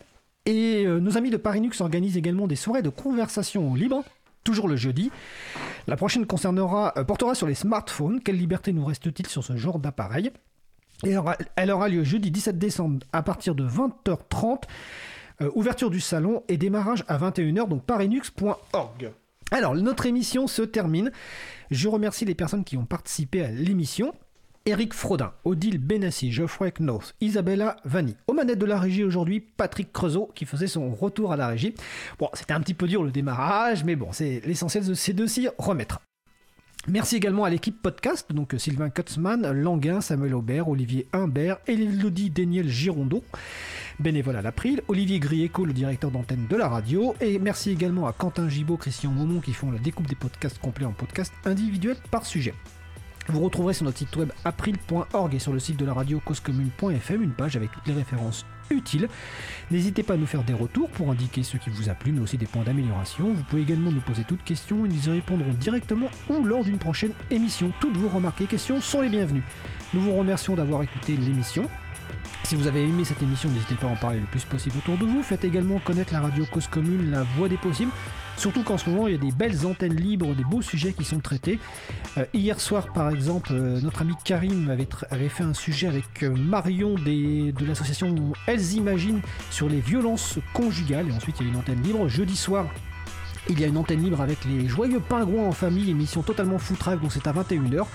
Et euh, nos amis de Parinux organisent également des soirées de conversation libre, toujours le jeudi. La prochaine concernera, euh, portera sur les smartphones. Quelle liberté nous reste-t-il sur ce genre d'appareil? Elle aura lieu jeudi 17 décembre à partir de 20h30. Euh, ouverture du salon et démarrage à 21h, donc parinux.org. Alors, notre émission se termine. Je remercie les personnes qui ont participé à l'émission. Eric Frodin, Odile Benassi, Geoffrey Knoth, Isabella Vanni. Aux manettes de la régie aujourd'hui, Patrick Creusot qui faisait son retour à la régie. Bon, c'était un petit peu dur le démarrage, mais bon, c'est l'essentiel, de s'y remettre. Merci également à l'équipe podcast, donc Sylvain Kutzmann, Languin, Samuel Aubert, Olivier Humbert, Elodie Daniel Girondeau, bénévole à l'April, Olivier Grieco, le directeur d'antenne de la radio, et merci également à Quentin Gibaud, Christian Momon qui font la découpe des podcasts complets en podcasts individuels par sujet. Vous retrouverez sur notre site web april.org et sur le site de la radio causecommune.fm une page avec toutes les références utiles. N'hésitez pas à nous faire des retours pour indiquer ce qui vous a plu, mais aussi des points d'amélioration. Vous pouvez également nous poser toutes questions et nous y répondrons directement ou lors d'une prochaine émission. Toutes vos remarques et questions sont les bienvenues. Nous vous remercions d'avoir écouté l'émission. Si vous avez aimé cette émission, n'hésitez pas à en parler le plus possible autour de vous. Faites également connaître la radio Cause Commune, la voix des possibles. Surtout qu'en ce moment, il y a des belles antennes libres, des beaux sujets qui sont traités. Euh, hier soir, par exemple, euh, notre ami Karim avait, fait un sujet avec euh, Marion de l'association Elles Imaginent sur les violences conjugales. Et ensuite, il y a une antenne libre. Jeudi soir, il y a une antenne libre avec les joyeux pingouins en famille, émission totalement foutraque, donc c'est à 21h.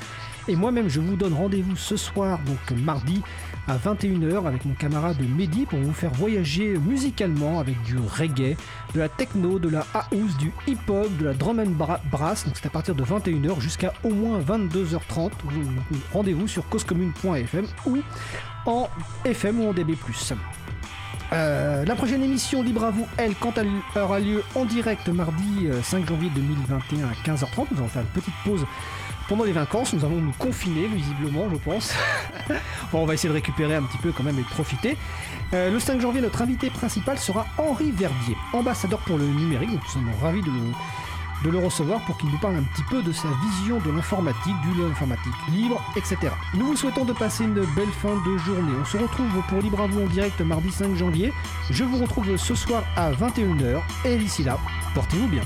Et moi-même, je vous donne rendez-vous ce soir, donc mardi, à 21h, avec mon camarade Mehdi pour vous faire voyager musicalement avec du reggae, de la techno, de la house, du hip-hop, de la drum and brass. Donc c'est à partir de 21h jusqu'à au moins 22h30. Rendez-vous sur causecommune.fm ou en FM ou en DB+. Euh, la prochaine émission Libre à vous, elle, quant à aura lieu en direct mardi 5 euh, janvier 2021 à 15h30. Nous allons faire une petite pause pendant les vacances, nous allons nous confiner, visiblement, je pense. bon, on va essayer de récupérer un petit peu quand même et de profiter. Euh, le 5 janvier, notre invité principal sera Henri Verdier, ambassadeur pour le numérique. nous sommes ravis de le, de le recevoir pour qu'il nous parle un petit peu de sa vision de l'informatique, du informatique libre, etc. Nous vous souhaitons de passer une belle fin de journée. On se retrouve pour Libre à vous en direct mardi 5 janvier. Je vous retrouve ce soir à 21h. Et d'ici là, portez-vous bien.